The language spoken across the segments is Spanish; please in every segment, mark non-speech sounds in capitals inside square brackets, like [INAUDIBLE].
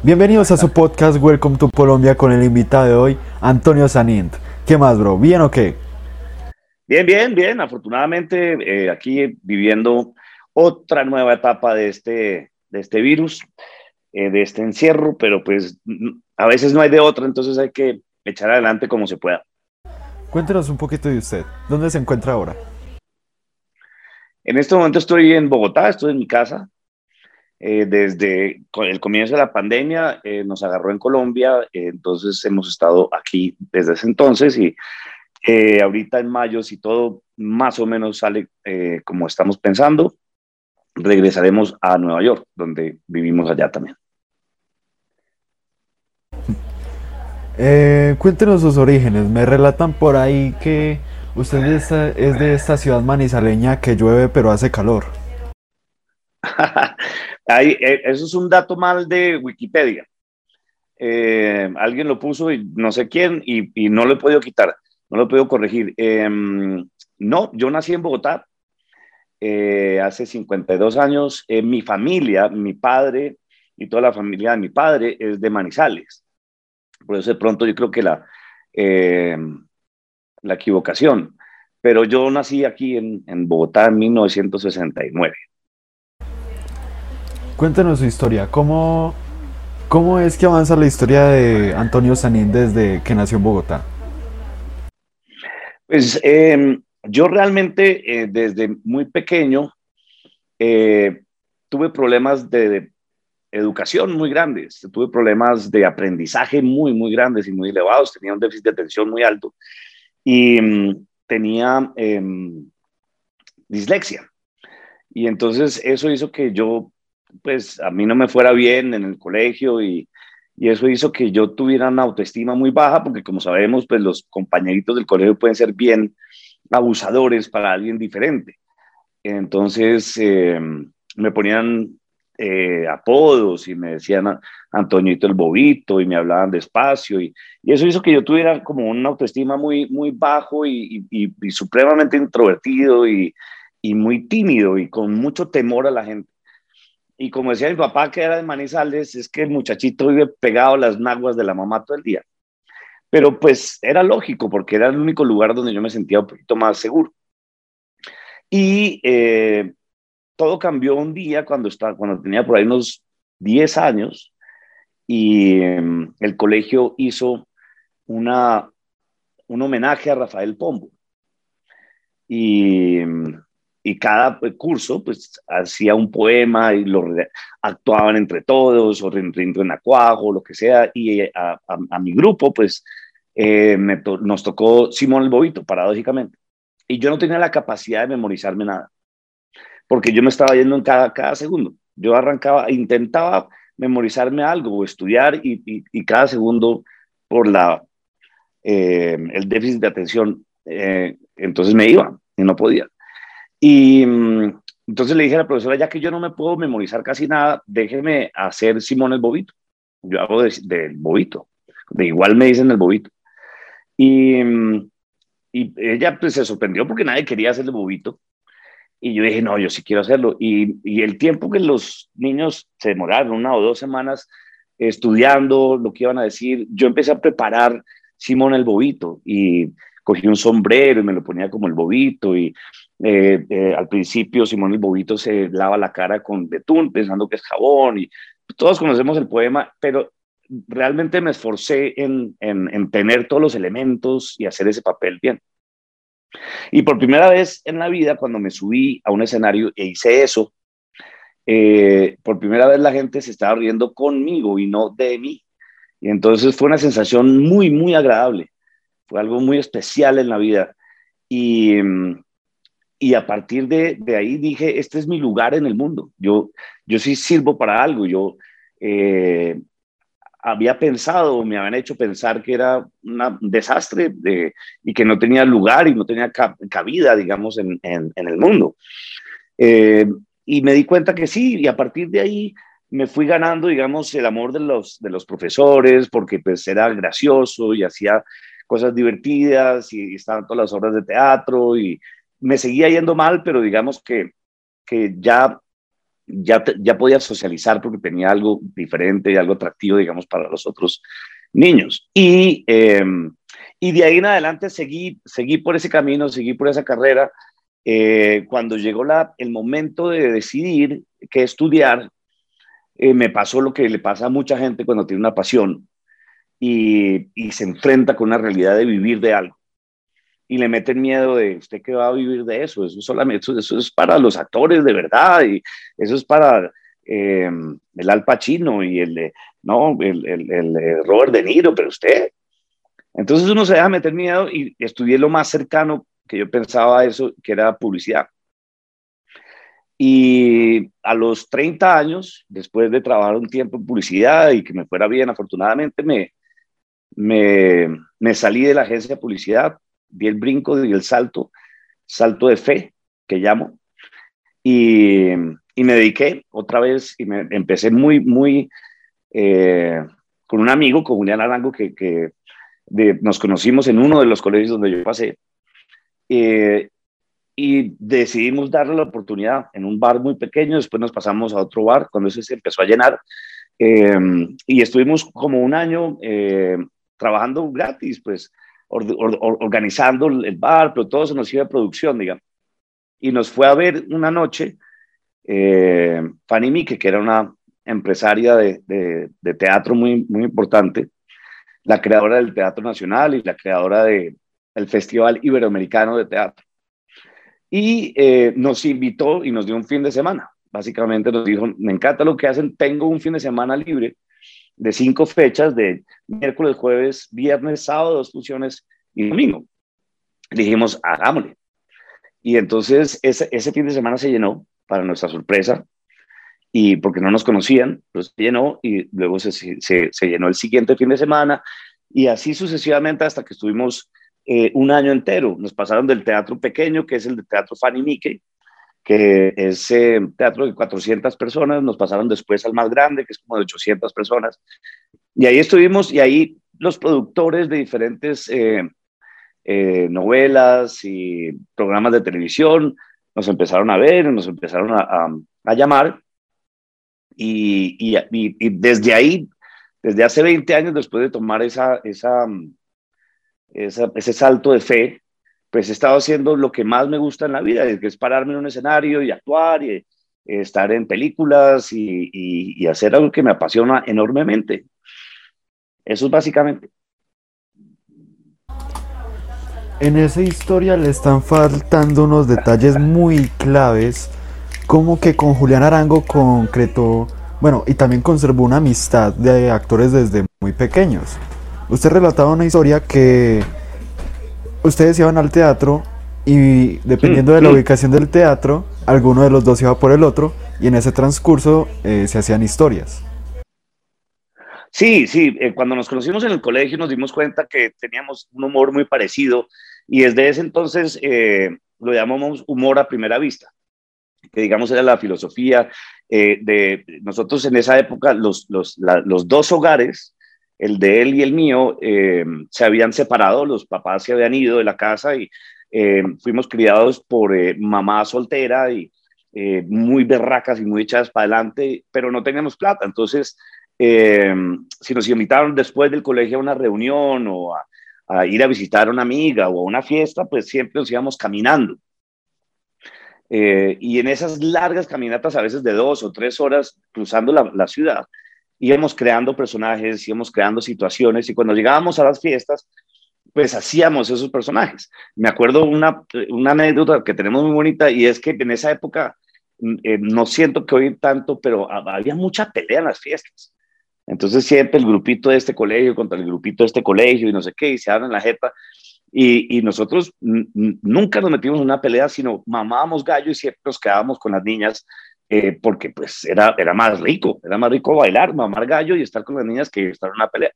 Bienvenidos a su podcast Welcome to Colombia con el invitado de hoy, Antonio Sanint. ¿Qué más, bro? ¿Bien o qué? Bien, bien, bien. Afortunadamente, eh, aquí viviendo otra nueva etapa de este, de este virus, eh, de este encierro, pero pues a veces no hay de otra, entonces hay que echar adelante como se pueda. Cuéntenos un poquito de usted. ¿Dónde se encuentra ahora? En este momento estoy en Bogotá, estoy en mi casa, eh, desde el comienzo de la pandemia eh, nos agarró en Colombia, eh, entonces hemos estado aquí desde ese entonces y ahorita en mayo, si todo más o menos sale como estamos pensando, regresaremos a Nueva York, donde vivimos allá también. [LAUGHS] cuéntenos sus orígenes. Me relatan por ahí que usted es de esta ciudad manizaleña que llueve pero hace calor. [LAUGHS] Eh, eso es un dato mal de Wikipedia. Eh, alguien lo puso y no sé quién y, no lo he podido quitar, no lo he podido corregir. Em, no, yo nací en Bogotá eh, hace 52 años. mi familia, mi padre y toda la familia de mi padre es de Manizales. Por eso de pronto yo creo que la, em, la equivocación. Pero yo nací aquí en, en Bogotá en 1969. Cuéntanos su historia. ¿Cómo, ¿Cómo es que avanza la historia de Antonio Sanín desde que nació en Bogotá? Pues em, yo realmente eh, desde muy pequeño eh, tuve problemas de, educación muy grandes, tuve problemas de aprendizaje muy, muy grandes y muy elevados, tenía un déficit de atención muy alto y mm, tenía em, dislexia. Y entonces eso hizo que yo pues a mí no me fuera bien en el colegio y, y eso hizo que yo tuviera una autoestima muy baja porque como sabemos, pues los compañeritos del colegio pueden ser bien abusadores para alguien diferente. Entonces eh, me ponían eh, apodos y me decían Antoñito el Bobito y me hablaban despacio y, y, eso hizo que yo tuviera como una autoestima muy, muy bajo y, y, y supremamente introvertido y, muy tímido y con mucho temor a la gente. Y como decía mi papá, que era de Manizales, es que el muchachito vive pegado a las naguas de la mamá todo el día. Pero pues era lógico, porque era el único lugar donde yo me sentía un poquito más seguro. Y eh, todo cambió un día cuando, estaba, cuando tenía por ahí unos 10 años y em, el colegio hizo una, un homenaje a Rafael Pombo. Y em, y cada curso pues hacía un poema y lo actuaban entre todos o rindo en acuajo, lo que sea, y eh, a, mi grupo pues eh, nos tocó Simón el Bobito, paradójicamente, y yo no tenía la capacidad de memorizarme nada, porque yo me estaba yendo en cada, cada segundo, yo arrancaba, intentaba memorizarme algo o estudiar y, y, cada segundo por la, eh, el déficit de atención, entonces me iba y no podía. Y mm, entonces le dije a la profesora, ya que yo no me puedo memorizar casi nada, déjeme hacer Simón el Bobito. Yo hago del Bobito. De igual me dicen el Bobito. Y, mm, y ella pues se sorprendió porque nadie quería hacer el Bobito. Y yo dije, no, yo sí quiero hacerlo. Y, y el tiempo que los niños se demoraron, una o dos semanas, estudiando lo que iban a decir, yo empecé a preparar Simón el Bobito y cogí un sombrero y me lo ponía como el Bobito y eh, eh, al principio Simón el Bobito se lava la cara con betún pensando que es jabón y todos conocemos el poema, pero realmente me esforcé en, en, tener todos los elementos y hacer ese papel bien. Y por primera vez en la vida, cuando me subí a un escenario e hice eso, eh, por primera vez la gente se estaba riendo conmigo y no de mí. Y entonces fue una sensación muy, muy agradable. Fue algo muy especial en la vida. Y, y a partir de, de, ahí dije, este es mi lugar en el mundo, yo, yo sí sirvo para algo, yo eh, había pensado, me habían hecho pensar que era un desastre de, y que no tenía lugar y no tenía cabida, digamos, en, en, el mundo. Eh, y me di cuenta que sí, y a partir de ahí me fui ganando, digamos, el amor de los, de los profesores, porque pues era gracioso y hacía cosas divertidas y estaban todas las obras de teatro y me seguía yendo mal, pero digamos que, que ya ya, ya podía socializar porque tenía algo diferente y algo atractivo, digamos, para los otros niños. Y, em, y de ahí en adelante seguí, seguí por ese camino, seguí por esa carrera. Eh, cuando llegó la, el momento de decidir qué estudiar, eh, me pasó lo que le pasa a mucha gente cuando tiene una pasión y, y se enfrenta con una realidad de vivir de algo y le meten miedo de usted que va a vivir de eso, eso solamente eso, es para los actores de verdad y eso es para eh, el Al Pacino y el, no, el, el, el, Robert De Niro, pero usted. Entonces uno se deja meter miedo y estudié lo más cercano que yo pensaba a eso, que era publicidad. Y a los 30 años, después de trabajar un tiempo en publicidad y que me fuera bien, afortunadamente me, me, me salí de la agencia de publicidad di el brinco, di el salto, salto de fe, que llamo, y, y me dediqué otra vez y me empecé muy, muy eh, con un amigo, con Julián Arango, que, que nos conocimos en uno de los colegios donde yo pasé, eh, y decidimos darle la oportunidad en un bar muy pequeño, después nos pasamos a otro bar cuando ese se empezó a llenar, eh, y estuvimos como un año trabajando gratis, pues organizando el bar, pero todo se nos iba a producción, digamos. Y nos fue a ver una noche eh, Fanny Mike, que era una empresaria de, de, teatro muy, muy importante, la creadora del Teatro Nacional y la creadora del Festival Iberoamericano de Teatro. Y eh, nos invitó y nos dio un fin de semana. Básicamente nos dijo, me encanta lo que hacen, tengo un fin de semana libre de cinco fechas de miércoles, jueves, viernes, sábado, dos funciones y domingo. Dijimos, hagámosle. Y entonces ese, ese fin de semana se llenó, para nuestra sorpresa, y porque no nos conocían, pues se llenó y luego se, se, se llenó el siguiente fin de semana y así sucesivamente hasta que estuvimos eh, un año entero. Nos pasaron del teatro pequeño, que es el de Teatro Fanny Mickey, que es eh, teatro de 400 personas, nos pasaron después al más grande, que es como de 800 personas, y ahí estuvimos, y ahí los productores de diferentes eh, eh, novelas y programas de televisión nos empezaron a ver, nos empezaron a, a, llamar, y, y, y, desde ahí, desde hace 20 años, después de tomar esa, esa, esa ese salto de fe, pues he estado haciendo lo que más me gusta en la vida, que es pararme en un escenario y actuar y estar en películas y, hacer algo que me apasiona enormemente. Eso es básicamente. En esa historia le están faltando unos detalles muy claves, como que con Julián Arango concretó, bueno, y también conservó una amistad de actores desde muy pequeños. Usted relataba una historia que ustedes iban al teatro y dependiendo de la mm, ubicación del teatro, alguno de los dos iba por el otro y en ese transcurso eh, se hacían historias. Sí, sí, eh, cuando nos conocimos en el colegio nos dimos cuenta que teníamos un humor muy parecido y desde ese entonces eh, lo llamamos humor a primera vista, que digamos era la filosofía de nosotros en esa época, los, los, los dos hogares el de él y el mío eh, se habían separado, los papás se habían ido de la casa y eh, fuimos criados por eh, mamá soltera y muy berracas y muy echadas para adelante, pero no teníamos plata. Entonces, si nos invitaron después del colegio a una reunión o a, ir a visitar a una amiga o a una fiesta, pues siempre nos íbamos caminando. y en esas largas caminatas, a veces de dos o tres horas, cruzando la, la ciudad, íbamos creando personajes, íbamos creando situaciones y cuando llegábamos a las fiestas, pues hacíamos esos personajes. Me acuerdo una, una anécdota que tenemos muy bonita y es que en esa época, mm, eh, no siento que hoy tanto, pero había mucha pelea en las fiestas. Entonces siempre el grupito de este colegio contra el grupito de este colegio y no sé qué, y se en la jeta. Y, y nosotros nunca nos metimos en una pelea, sino mamábamos gallo y siempre nos quedábamos con las niñas eh, porque pues era, era más rico, era más rico bailar, mamar gallo y estar con las niñas que estar en una pelea.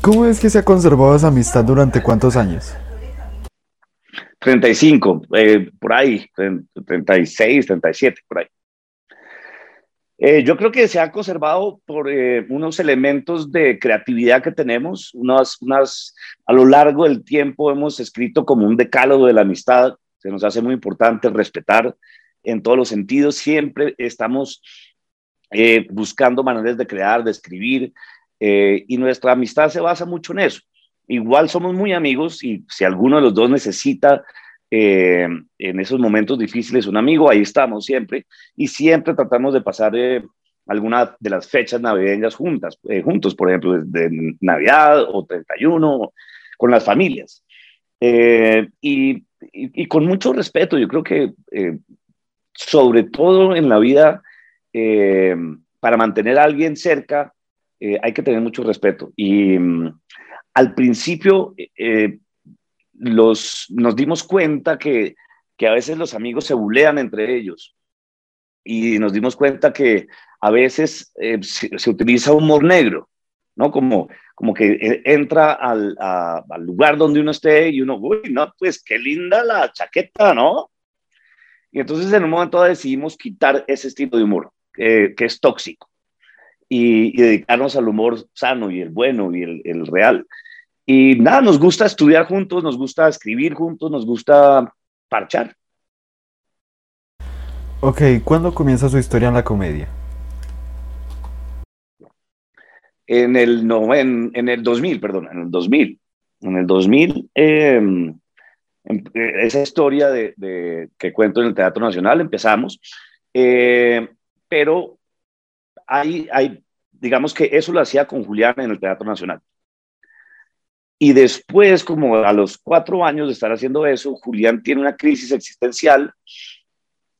¿Cómo es que se ha conservado esa amistad durante cuántos años? 35, eh, por ahí, 36, 37, por ahí. Eh, yo creo que se ha conservado por eh, unos elementos de creatividad que tenemos, unas, unas, a lo largo del tiempo hemos escrito como un decálogo de la amistad, se nos hace muy importante respetar en todos los sentidos, siempre estamos eh, buscando maneras de crear, de escribir, y nuestra amistad se basa mucho en eso. Igual somos muy amigos y si alguno de los dos necesita eh, en esos momentos difíciles un amigo, ahí estamos siempre y siempre tratamos de pasar eh, alguna de las fechas navideñas juntas, eh, juntos, por ejemplo, de Navidad o 31, con las familias. Y, y, con mucho respeto, yo creo que sobre todo en la vida, para mantener a alguien cerca, hay que tener mucho respeto. Y mm, al principio, nos dimos cuenta que, a veces los amigos se bulean entre ellos y nos dimos cuenta que a veces eh, se, utiliza humor negro, ¿no? Como, como que eh, entra al, lugar donde uno esté y uno, uy, no, pues qué linda la chaqueta, ¿no? Y entonces en un momento decidimos quitar ese estilo de humor, que es tóxico, y, dedicarnos al humor sano y el bueno y el real. Y nada, nos gusta estudiar juntos, nos gusta escribir juntos, nos gusta parchar. Ok, ¿cuándo comienza su historia en la comedia? En el, no, en, el 2000, perdón, en el 2000. En el 2000, em, em, esa historia de, que cuento en el Teatro Nacional, empezamos, eh, pero hay, hay, digamos que eso lo hacía con Julián en el Teatro Nacional. Y después, como a los cuatro años de estar haciendo eso, Julián tiene una crisis existencial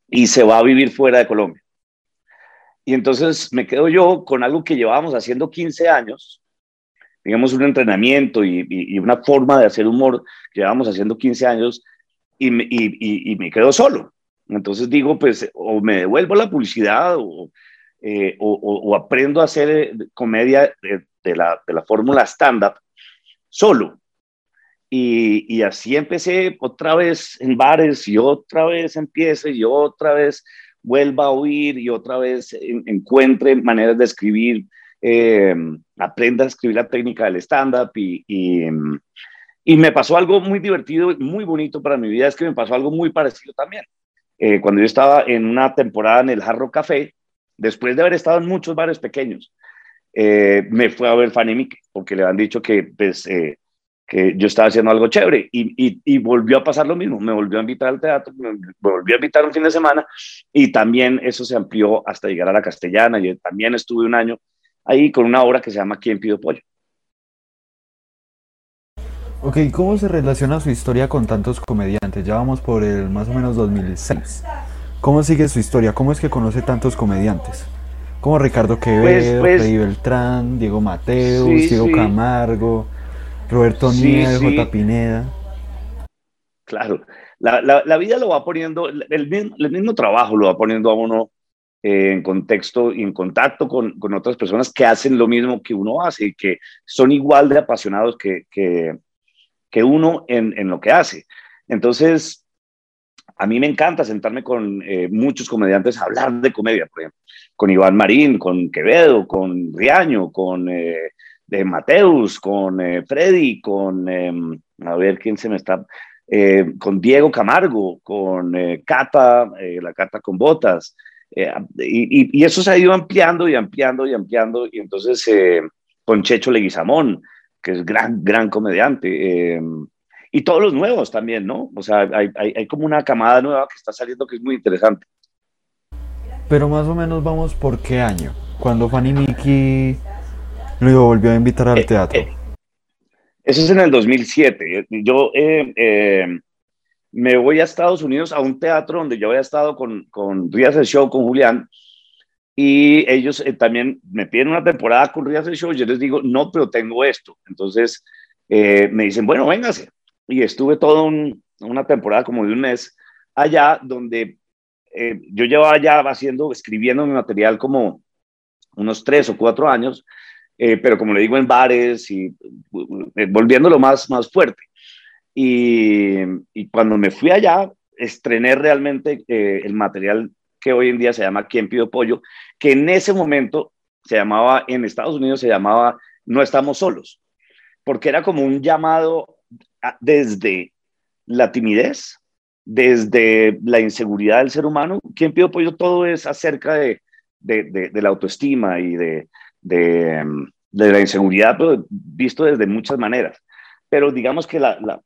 y se va a vivir fuera de Colombia. Y entonces me quedo yo con algo que llevábamos haciendo 15 años, digamos un entrenamiento y, una forma de hacer humor que llevábamos haciendo 15 años y, me quedo solo. Entonces digo, pues o me devuelvo la publicidad o, eh, o, aprendo a hacer comedia de, la, de la fórmula stand-up solo. Y, así empecé otra vez en bares y otra vez empiezo y otra vez vuelva a oír y otra vez encuentre maneras de escribir, eh, aprenda a escribir la técnica del stand-up y, y, me pasó algo muy divertido y muy bonito para mi vida, es que me pasó algo muy parecido también. Eh, cuando yo estaba en una temporada en el Jarro Café, después de haber estado en muchos bares pequeños, eh, me fue a ver Fanny Mick, porque le han dicho que, pues, eh, que yo estaba haciendo algo chévere y, y, volvió a pasar lo mismo, me volvió a invitar al teatro, me volvió a invitar un fin de semana y también eso se amplió hasta llegar a la castellana y también estuve un año ahí con una obra que se llama ¿Quién pido pollo? Ok, ¿cómo se relaciona su historia con tantos comediantes? Ya vamos por el más o menos 2006. ¿Cómo sigue su historia? ¿Cómo es que conoce tantos comediantes? Como Ricardo Quevedo, pues, pues Beltrán, Diego Mateus, Diego Camargo, Roberto Nieves, J. Pineda. Claro, la, vida lo va poniendo, el mismo, trabajo lo va poniendo a uno eh, en contexto y en contacto con, otras personas que hacen lo mismo que uno hace y que son igual de apasionados que, que, uno en, en, lo que hace. Entonces, a mí me encanta sentarme con eh, muchos comediantes a hablar de comedia, por ejemplo, con Iván Marín, con Quevedo, con Riaño, con eh, Mateus, con eh, Freddy, con, em, a ver quién se me está, con Diego Camargo, con Cata, la Cata con Botas, y, y, eso se ha ido ampliando y ampliando y ampliando, y entonces con Checho Leguizamón, que es gran, gran comediante, em, y todos los nuevos también, ¿no? O sea, hay, hay, como una camada nueva que está saliendo que es muy interesante. Pero más o menos vamos por qué año, cuando Fanny Mickey lo volvió a invitar al eh, teatro. Eh, eso es en el 2007. Yo eh, me voy a Estados Unidos a un teatro donde yo había estado con, con Rías el Show, con Julián, y ellos también me piden una temporada con Rías el Show, yo les digo, no, pero tengo esto. Entonces me dicen, bueno, véngase y estuve toda una temporada como de un mes allá donde eh, yo llevaba ya haciendo, escribiendo mi material como unos tres o cuatro años, eh, pero como le digo, en bares y eh, volviéndolo más, más fuerte. Y, cuando me fui allá, estrené realmente el material que hoy en día se llama ¿Quién pidió pollo? Que en ese momento se llamaba, en Estados Unidos se llamaba No estamos solos, porque era como un llamado desde la timidez, desde la inseguridad del ser humano. ¿Quién pidió pollo? Todo es acerca de, de, la autoestima y de, de, la inseguridad, pero visto desde muchas maneras. Pero digamos que la, la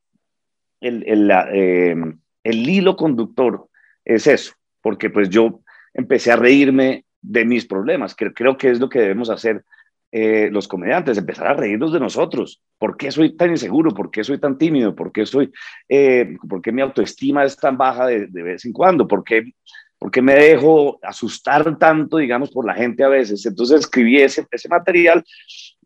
el, el, eh, el hilo conductor es eso, porque pues yo empecé a reírme de mis problemas, que creo que es lo que debemos hacer eh, los comediantes, empezar a reírnos de nosotros. ¿Por qué soy tan inseguro? ¿Por qué soy tan tímido? ¿Por qué, soy, eh, ¿por qué mi autoestima es tan baja de, vez en cuando? ¿Por qué, ¿Por qué, me dejo asustar tanto, digamos, por la gente a veces? Entonces escribí ese, ese material,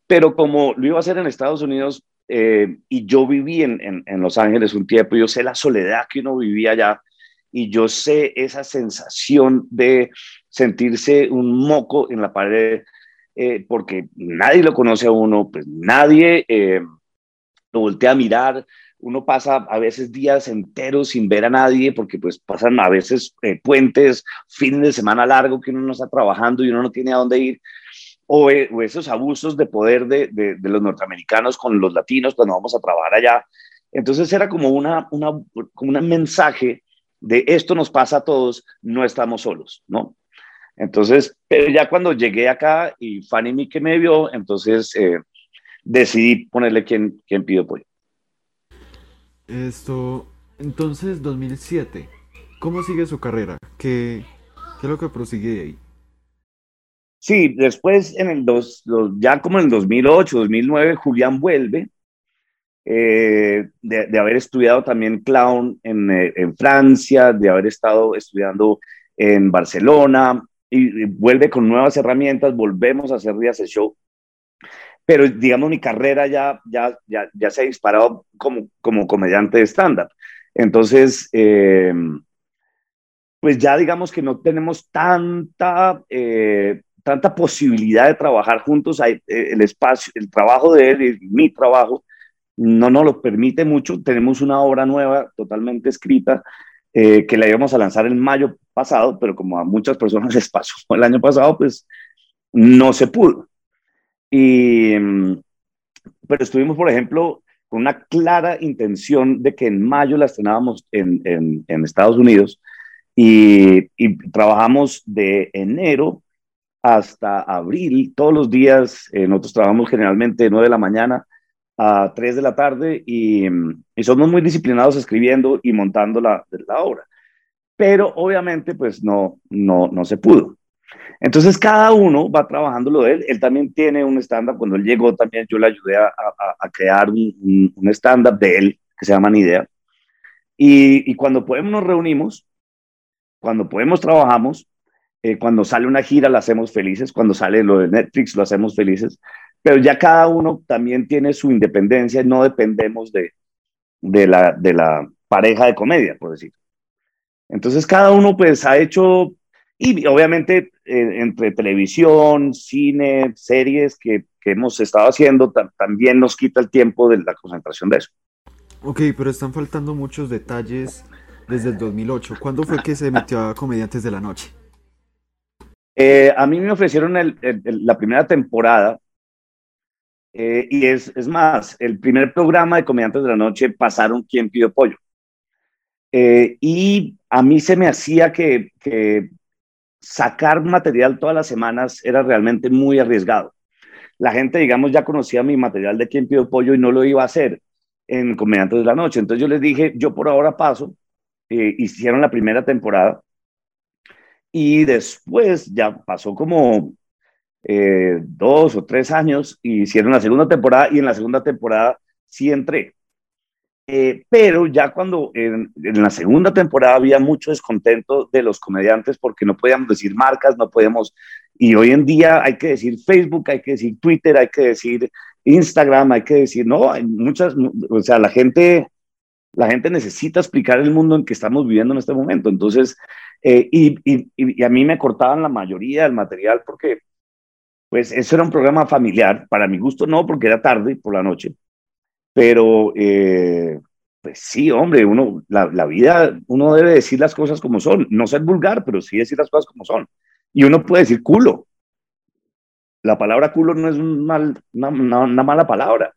pero como lo iba a hacer en Estados Unidos eh, y yo viví en, en, en Los Ángeles un tiempo, yo sé la soledad que uno vivía allá y yo sé esa sensación de sentirse un moco en la pared, eh, porque nadie lo conoce a uno, pues nadie eh, lo voltea a mirar, uno pasa a veces días enteros sin ver a nadie, porque pues pasan a veces eh, puentes, fines de semana largo que uno no está trabajando y uno no tiene a dónde ir, o, esos abusos de poder de, de, de, los norteamericanos con los latinos cuando vamos a trabajar allá. Entonces era como, una, una, como un mensaje de esto nos pasa a todos, no estamos solos, ¿no? Entonces, pero ya cuando llegué acá y Fanny que me vio, entonces eh, decidí ponerle quien, quien pido pollo. Esto, entonces 2007, ¿cómo sigue su carrera? ¿Qué, qué es lo que prosigue ahí? Sí, después en el dos, ya como en el 2008, 2009, Julián vuelve eh, de, haber estudiado también clown eh, en, Francia, de haber estado estudiando en Barcelona, y, vuelve con nuevas herramientas, volvemos a hacer días de show. Pero digamos, mi carrera ya, ya, ya, ya se ha disparado como, como comediante de stand-up. Entonces, eh, pues ya digamos que no tenemos tanta, tanta posibilidad de trabajar juntos. el espacio, el trabajo de él y mi trabajo no nos lo permite mucho. Tenemos una obra nueva totalmente escrita eh, que la íbamos a lanzar en mayo pasado, pero como a muchas personas [LAUGHS] les pasó el año pasado, pues no se pudo. Y, mm, pero estuvimos, por ejemplo, con una clara intención de que en mayo la estrenábamos en, en, Estados Unidos y, y, trabajamos de enero hasta abril, todos los días, eh, nosotros trabajamos generalmente de 9 de la mañana a 3 de la tarde y, somos muy disciplinados escribiendo y montando la, la, obra. Pero obviamente pues no, no, no se pudo. Entonces cada uno va trabajando lo de él. Él también tiene un stand-up. Cuando él llegó también yo le ayudé a, a, crear un, un, stand-up de él que se llama Ni Idea. Y, y, cuando podemos nos reunimos, cuando podemos trabajamos, eh, cuando sale una gira la hacemos felices, cuando sale lo de Netflix lo hacemos felices pero ya cada uno también tiene su independencia, no dependemos de, de, la, de la pareja de comedia, por decir. Entonces cada uno pues ha hecho, y obviamente eh, entre televisión, cine, series que, que hemos estado haciendo, también nos quita el tiempo de la concentración de eso. Ok, pero están faltando muchos detalles desde el 2008. ¿Cuándo fue que se metió a Comediantes de la Noche? Eh, a mí me ofrecieron la primera temporada eh, y es, es, más, el primer programa de Comediantes de la Noche pasaron Quién pidió pollo. Eh, y a mí se me hacía que, sacar material todas las semanas era realmente muy arriesgado. La gente, digamos, ya conocía mi material de Quién pidió pollo y no lo iba a hacer en Comediantes de la Noche. Entonces yo les dije, yo por ahora paso. Eh, hicieron la primera temporada. Y después ya pasó como eh, dos o tres años y hicieron la segunda temporada y en la segunda temporada sí entré. Eh, pero ya cuando en, la segunda temporada había mucho descontento de los comediantes porque no podíamos decir marcas, no podíamos, y hoy en día hay que decir Facebook, hay que decir Twitter, hay que decir Instagram, hay que decir, no, hay muchas, o sea, la gente, la gente necesita explicar el mundo en que estamos viviendo en este momento. Entonces, eh, y, y, y, a mí me cortaban la mayoría del material porque pues eso era un programa familiar, para mi gusto no, porque era tarde por la noche, pero, eh, Pues sí, hombre, uno, la, la, vida, uno debe decir las cosas como son, no ser vulgar, pero sí decir las cosas como son. Y uno puede decir culo. La palabra culo no es mal, una, una, mala palabra.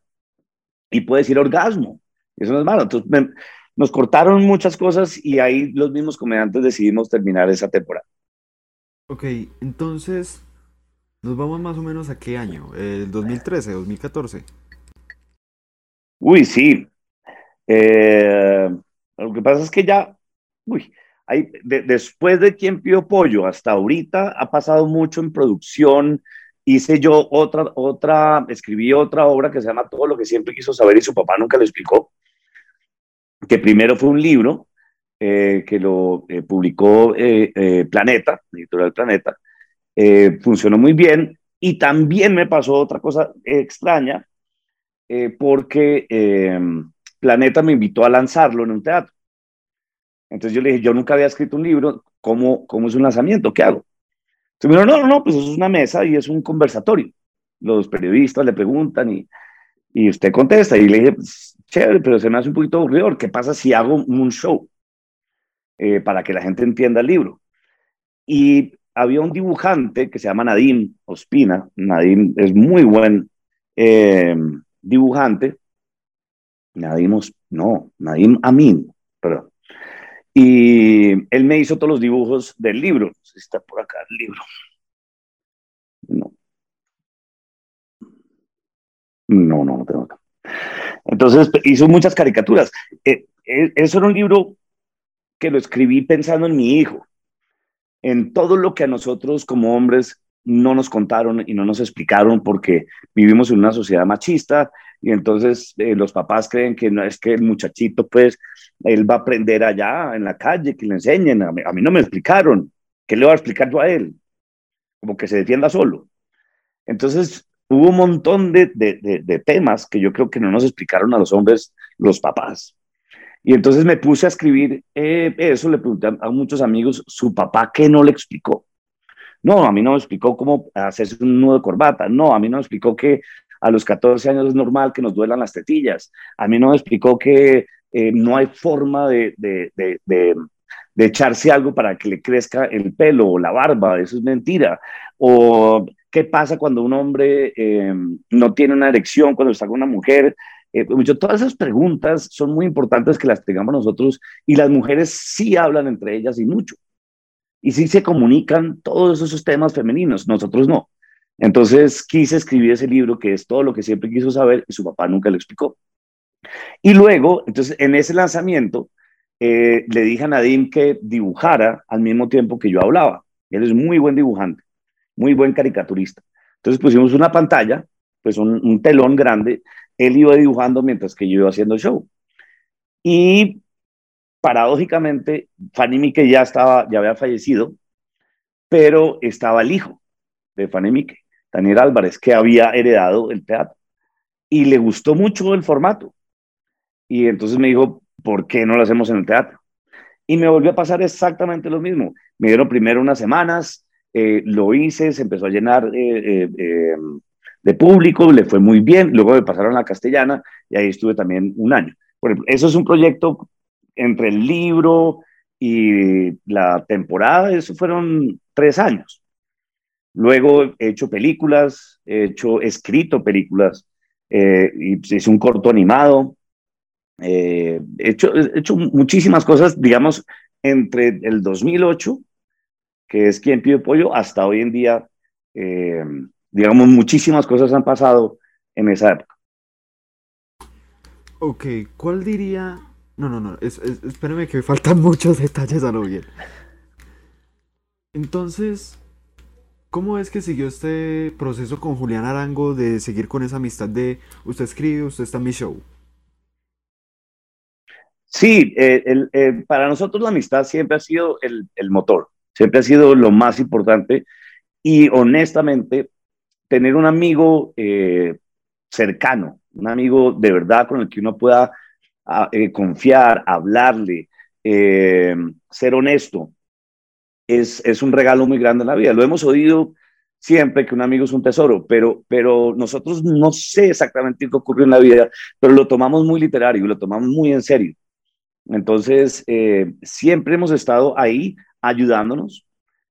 Y puede decir orgasmo. Eso no es malo. Entonces, me, nos cortaron muchas cosas y ahí los mismos comediantes decidimos terminar esa temporada. Ok, entonces, nos vamos más o menos a qué año? ¿El 2013, 2014? Uy, sí. Eh, lo que pasa es que ya, uy, hay, de, después de quien pidió pollo hasta ahorita ha pasado mucho en producción. Hice yo otra, otra, escribí otra obra que se llama Todo lo que siempre quiso saber y su papá nunca le explicó, que primero fue un libro eh, que lo eh, publicó Planeta, editorial Planeta, funcionó muy bien y también me pasó otra cosa extraña porque Planeta me invitó a lanzarlo en un teatro. Entonces yo le dije, yo nunca había escrito un libro, ¿cómo, cómo es un lanzamiento? ¿Qué hago? Entonces me dijo, no, no, no, pues eso es una mesa y es un conversatorio. Los periodistas le preguntan y, y usted contesta. Y le dije, pues, chévere, pero se me hace un poquito aburrido. ¿Qué pasa si hago un show eh, para que la gente entienda el libro? Y había un dibujante que se llama Nadim Ospina. Nadim es muy buen eh, dibujante. Nadim, no, Nadim Amin, perdón. Y él me hizo todos los dibujos del libro. Está por acá el libro. No. No, no, no tengo acá. Entonces hizo muchas caricaturas. Eh, eh, eso era un libro que lo escribí pensando en mi hijo, en todo lo que a nosotros como hombres no nos contaron y no nos explicaron porque vivimos en una sociedad machista y entonces eh, los papás creen que no es que el muchachito pues él va a aprender allá en la calle, que le enseñen, a mí, no me explicaron, ¿qué le voy a explicar yo a él? Como que se defienda solo. Entonces hubo un montón de, de, temas que yo creo que no nos explicaron a los hombres los papás. Y entonces me puse a escribir eh, eso, le pregunté a, muchos amigos, ¿su papá qué no le explicó? No, a mí no me explicó cómo hacerse un nudo de corbata. No, a mí no me explicó que a los 14 años es normal que nos duelan las tetillas. A mí no me explicó que eh, no hay forma de, de, de, de, echarse algo para que le crezca el pelo o la barba. Eso es mentira. O qué pasa cuando un hombre eh, no tiene una erección, cuando está con una mujer. Eh, todas esas preguntas son muy importantes que las tengamos nosotros y las mujeres sí hablan entre ellas y mucho. Y sí se comunican todos esos temas femeninos, nosotros no. Entonces quise escribir ese libro que es todo lo que siempre quiso saber y su papá nunca le explicó. Y luego, entonces en ese lanzamiento, eh, le dije a Nadim que dibujara al mismo tiempo que yo hablaba. Él es muy buen dibujante, muy buen caricaturista. Entonces pusimos una pantalla, pues un telón grande, él iba dibujando mientras que yo iba haciendo show. Y paradójicamente, Fanny Mique ya estaba, ya había fallecido, pero estaba el hijo de Fanny Mique, Daniel Álvarez, que había heredado el teatro. Y le gustó mucho el formato. Y entonces me dijo, ¿por qué no lo hacemos en el teatro? Y me volvió a pasar exactamente lo mismo. Me dieron primero unas semanas, eh, lo hice, se empezó a llenar eh, eh, de público, le fue muy bien, luego me pasaron a la castellana y ahí estuve también un año. Por eso es un proyecto entre el libro y la temporada, eso fueron tres años. Luego he hecho películas, he hecho, escrito películas, eh, y hice un corto animado, eh, he, hecho, he hecho muchísimas cosas, digamos, entre el 2008, que es quien pide pollo, hasta hoy en día, eh, digamos, muchísimas cosas han pasado en esa época. Ok, ¿cuál diría no, no, no, es, es, espérame que me faltan [LAUGHS] muchos detalles a lo bien. Entonces, ¿cómo es que siguió este proceso con Julián Arango de seguir con esa amistad de usted escribe, usted está en mi show? Sí, eh, el, eh, para nosotros la amistad siempre ha sido el, el, motor, siempre ha sido lo más importante y honestamente tener un amigo eh, cercano, un amigo de verdad con el que uno pueda a, eh, confiar, hablarle, eh, ser honesto, es, es, un regalo muy grande en la vida. Lo hemos oído siempre que un amigo es un tesoro, pero, pero nosotros no sé exactamente qué ocurrió en la vida, pero lo tomamos muy literario y lo tomamos muy en serio. Entonces, siempre hemos estado ahí ayudándonos.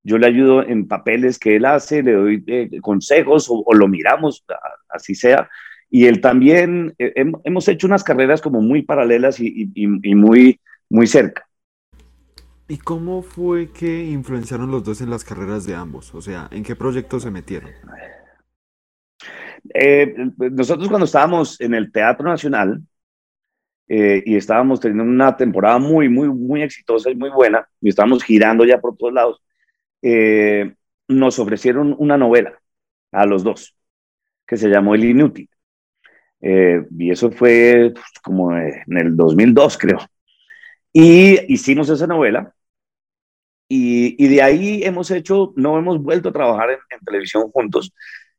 Yo le ayudo en papeles que él hace, le doy eh, consejos o, lo miramos, así sea. Y él también, eh, hemos hecho unas carreras como muy paralelas y, y muy, muy cerca. ¿Y cómo fue que influenciaron los dos en las carreras de ambos? O sea, ¿en qué proyectos se metieron? Eh, nosotros cuando estábamos en el Teatro Nacional eh, y estábamos teniendo una temporada muy, muy, muy exitosa y muy buena, y estábamos girando ya por todos lados, eh, nos ofrecieron una novela a los dos, que se llamó El Inútil. y eso fue pues, como en el 2002, creo. Y hicimos esa novela y, de ahí hemos hecho, no hemos vuelto a trabajar en, televisión juntos,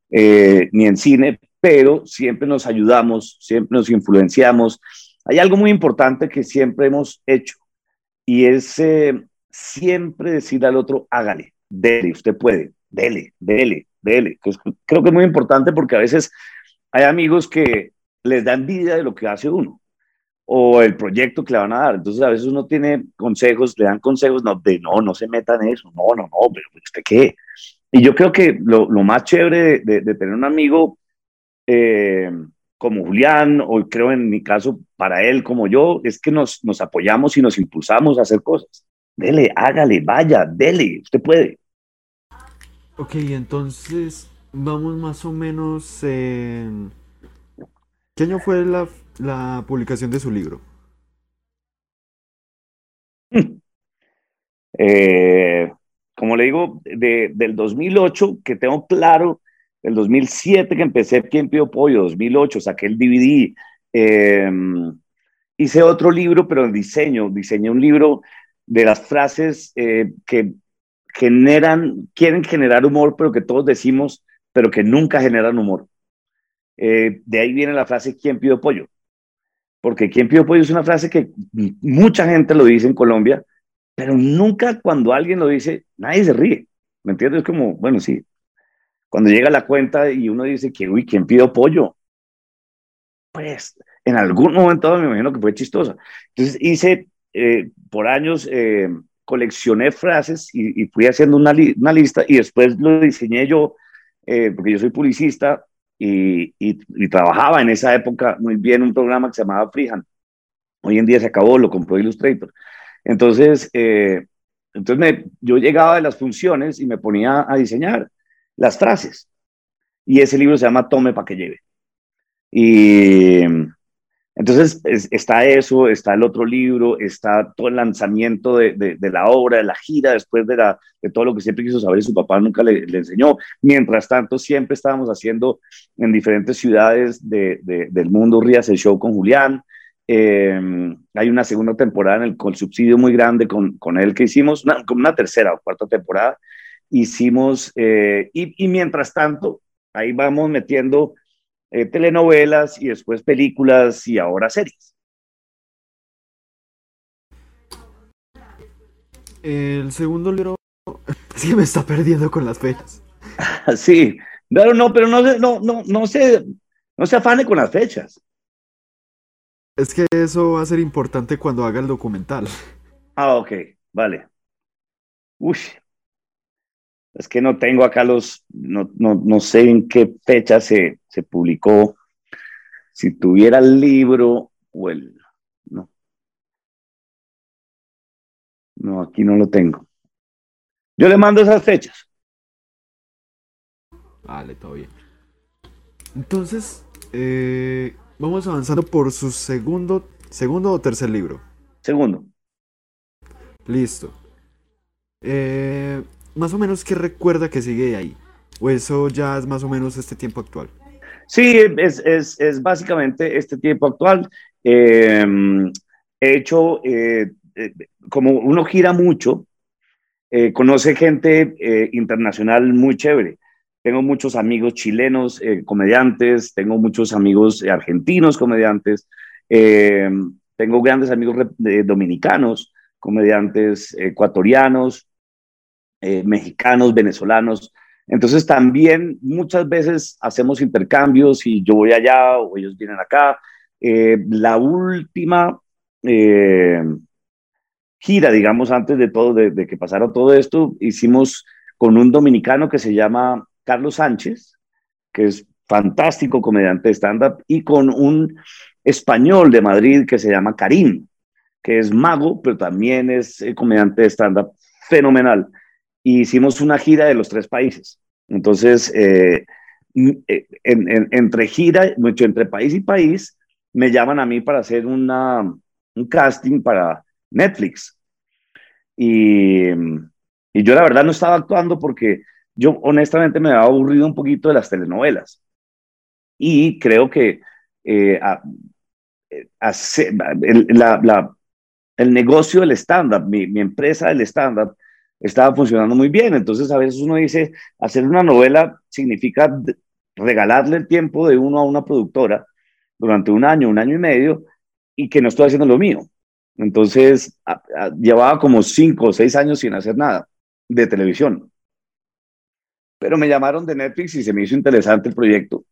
eh, ni en cine, pero siempre nos ayudamos, siempre nos influenciamos. Hay algo muy importante que siempre hemos hecho y es eh, siempre decir al otro, hágale, dele, usted puede, dele, dele, dele. creo que es muy importante porque a veces hay amigos que les da envidia de lo que hace uno o el proyecto que le van a dar. Entonces a veces uno tiene consejos, le dan consejos no, de no, no se metan en eso, no, no, no, pero ¿usted qué? Y yo creo que lo, más chévere de, de, tener un amigo eh, como Julián, o creo en mi caso para él como yo, es que nos, nos apoyamos y nos impulsamos a hacer cosas. Dele, hágale, vaya, dele, usted puede. Ok, entonces vamos más o menos en... ¿Qué año fue la la publicación de su libro? [LAUGHS] Eh, como le digo, de, del 2008, que tengo claro, del 2007 que empecé ¿Quién pidió pollo? 2008, saqué el DVD. Eh, hice otro libro, pero en diseño. Diseñé un libro de las frases eh, que generan, quieren generar humor, pero que todos decimos, pero que nunca generan humor. de ahí viene la frase ¿Quién pidió pollo? porque quien pidió pollo es una frase que mucha gente lo dice en Colombia, pero nunca cuando alguien lo dice, nadie se ríe. ¿Me entiendes? Es como, bueno, sí. Cuando llega la cuenta y uno dice que, uy, ¿quién pidió pollo? Pues en algún momento me imagino que fue chistosa. Entonces hice, eh, por años, eh, coleccioné frases y, fui haciendo una, una, lista y después lo diseñé yo, eh, porque yo soy publicista, y, trabajaba en esa época muy bien un programa que se llamaba Freehand. Hoy en día se acabó, lo compró Illustrator. Entonces, eh, entonces yo llegaba de las funciones y me ponía a diseñar las frases. Y ese libro se llama Tome para que lleve. Y, entonces está eso, está el otro libro, está todo el lanzamiento de, de, la obra, de la gira, después de, la, de todo lo que siempre quiso saber y su papá nunca le, le enseñó. Mientras tanto, siempre estábamos haciendo en diferentes ciudades del mundo Rías el show con Julián. Eh, hay una segunda temporada en el, con subsidio muy grande con, con él que hicimos, una, como una tercera o cuarta temporada. Hicimos, eh, y, y mientras tanto, ahí vamos metiendo eh, telenovelas y después películas y ahora series. El segundo libro [LAUGHS] sí me está perdiendo con las fechas. [LAUGHS] sí, pero no, pero no, no, no, no se, no se afane con las fechas. Es que eso va a ser importante cuando haga el documental. Ah, ok, vale. Uy, es que no tengo acá los, no, no, no sé en qué fecha se, se, publicó. Si tuviera el libro o el... No. No, aquí no lo tengo. Yo le mando esas fechas. Vale, todo bien. Entonces, eh, vamos avanzando por su segundo, segundo o tercer libro. Segundo. Listo. Eh, más o menos qué recuerda que sigue ahí. ¿O eso ya es más o menos este tiempo actual? Sí, es, es, es básicamente este tiempo actual. Em, he hecho, eh, eh, como uno gira mucho, eh, conoce gente internacional muy chévere. Tengo muchos amigos chilenos, comediantes, tengo muchos amigos argentinos, comediantes, em, tengo grandes amigos dominicanos, comediantes ecuatorianos, eh, mexicanos, venezolanos, Entonces también muchas veces hacemos intercambios y yo voy allá o ellos vienen acá. Eh, la última eh, gira, digamos, antes de todo, de, de, que pasara todo esto, hicimos con un dominicano que se llama Carlos Sánchez, que es fantástico comediante de stand-up, y con un español de Madrid que se llama Karim, que es mago, pero también es comediante de stand-up fenomenal. Hicimos una gira de los tres países. Entonces, eh, eh, entre gira, entre país y país, me llaman a mí para hacer un casting para Netflix. Y, yo la verdad no estaba actuando porque yo honestamente me había aburrido un poquito de las telenovelas. Y creo que eh, el, la, el, negocio del stand-up, mi, mi, empresa del stand-up, estaba funcionando muy bien. Entonces a veces uno dice, hacer una novela significa regalarle el tiempo de uno a una productora durante un año, un año y medio, y que no estoy haciendo lo mío. Entonces, llevaba como cinco o seis años sin hacer nada de televisión. Pero me llamaron de Netflix y se me hizo interesante el proyecto.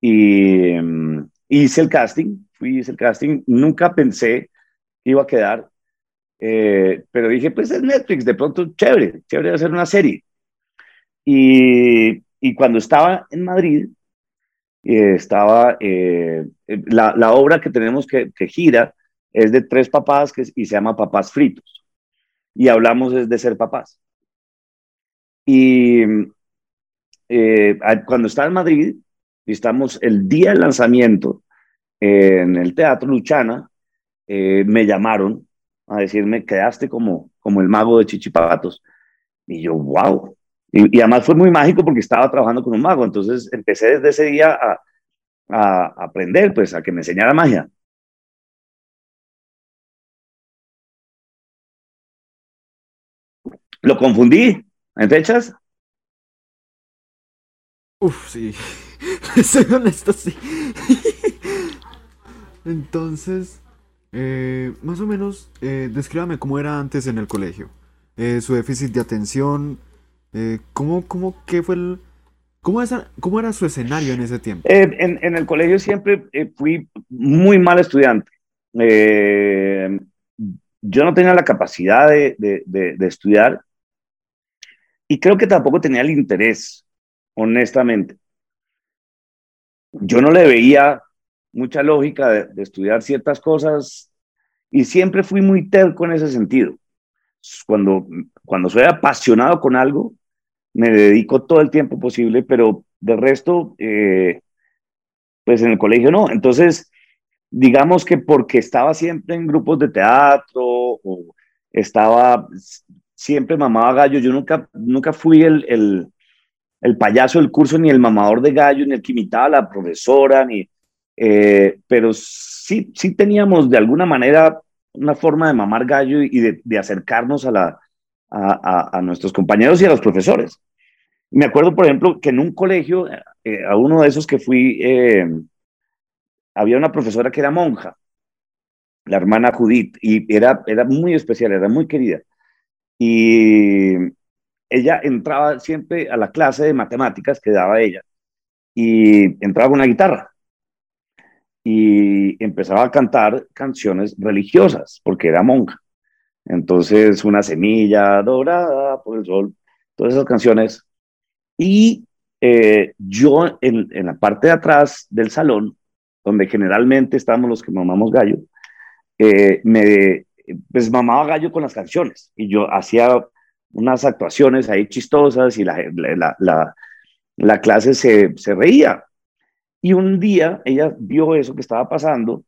Y mm, hice el casting, fui, hice el casting. Nunca pensé que iba a quedar, eh, pero dije, pues es Netflix, de pronto chévere, chévere hacer una serie. Y, y cuando estaba en Madrid, eh, estaba eh, la, la, obra que tenemos que, que gira es de tres papás que, y se llama Papás Fritos. Y hablamos es de ser papás. Y eh, cuando estaba en Madrid, y estamos el día del lanzamiento en el Teatro Luchana, eh, me llamaron a decirme, quedaste como, como el mago de Chichipatos. Y yo, wow. Y, además fue muy mágico porque estaba trabajando con un mago. Entonces empecé desde ese día a, aprender, pues a que me enseñara magia. Lo confundí en fechas. Uf, sí. [LAUGHS] Soy honesto, sí. [LAUGHS] Entonces, eh, más o menos, eh, descríbame cómo era antes en el colegio. Eh, su déficit de atención. Eh, ¿cómo, cómo, qué fue cómo, ¿Cómo era su escenario en ese tiempo? En, el colegio siempre fui muy mal estudiante. yo no tenía la capacidad de estudiar y creo que tampoco tenía el interés, honestamente. Yo no le veía mucha lógica de, de, estudiar ciertas cosas y siempre fui muy terco en ese sentido. Cuando, cuando soy apasionado con algo, me dedico todo el tiempo posible, pero de resto, eh, pues en el colegio no. Entonces, digamos que porque estaba siempre en grupos de teatro o estaba siempre mamaba gallo. Yo nunca, nunca fui el, el, el, payaso del curso, ni el mamador de gallo, ni el que imitaba a la profesora, ni, eh, pero sí, sí teníamos de alguna manera una forma de mamar gallo y de, acercarnos a, la, a, a, nuestros compañeros y a los profesores. Me acuerdo, por ejemplo, que en un colegio, eh, a uno de esos que fui, eh, había una profesora que era monja, la hermana Judith, y era, era muy especial, era muy querida. Y ella entraba siempre a la clase de matemáticas que daba ella y entraba con una guitarra y empezaba a cantar canciones religiosas porque era monja. Entonces, una semilla dorada por el sol, todas esas canciones. Y eh, yo en, en, la parte de atrás del salón, donde generalmente estamos los que mamamos gallo, eh, me pues mamaba gallo con las canciones y yo hacía unas actuaciones ahí chistosas y la, la, la, la clase se, se, reía. Y un día ella vio eso que estaba pasando,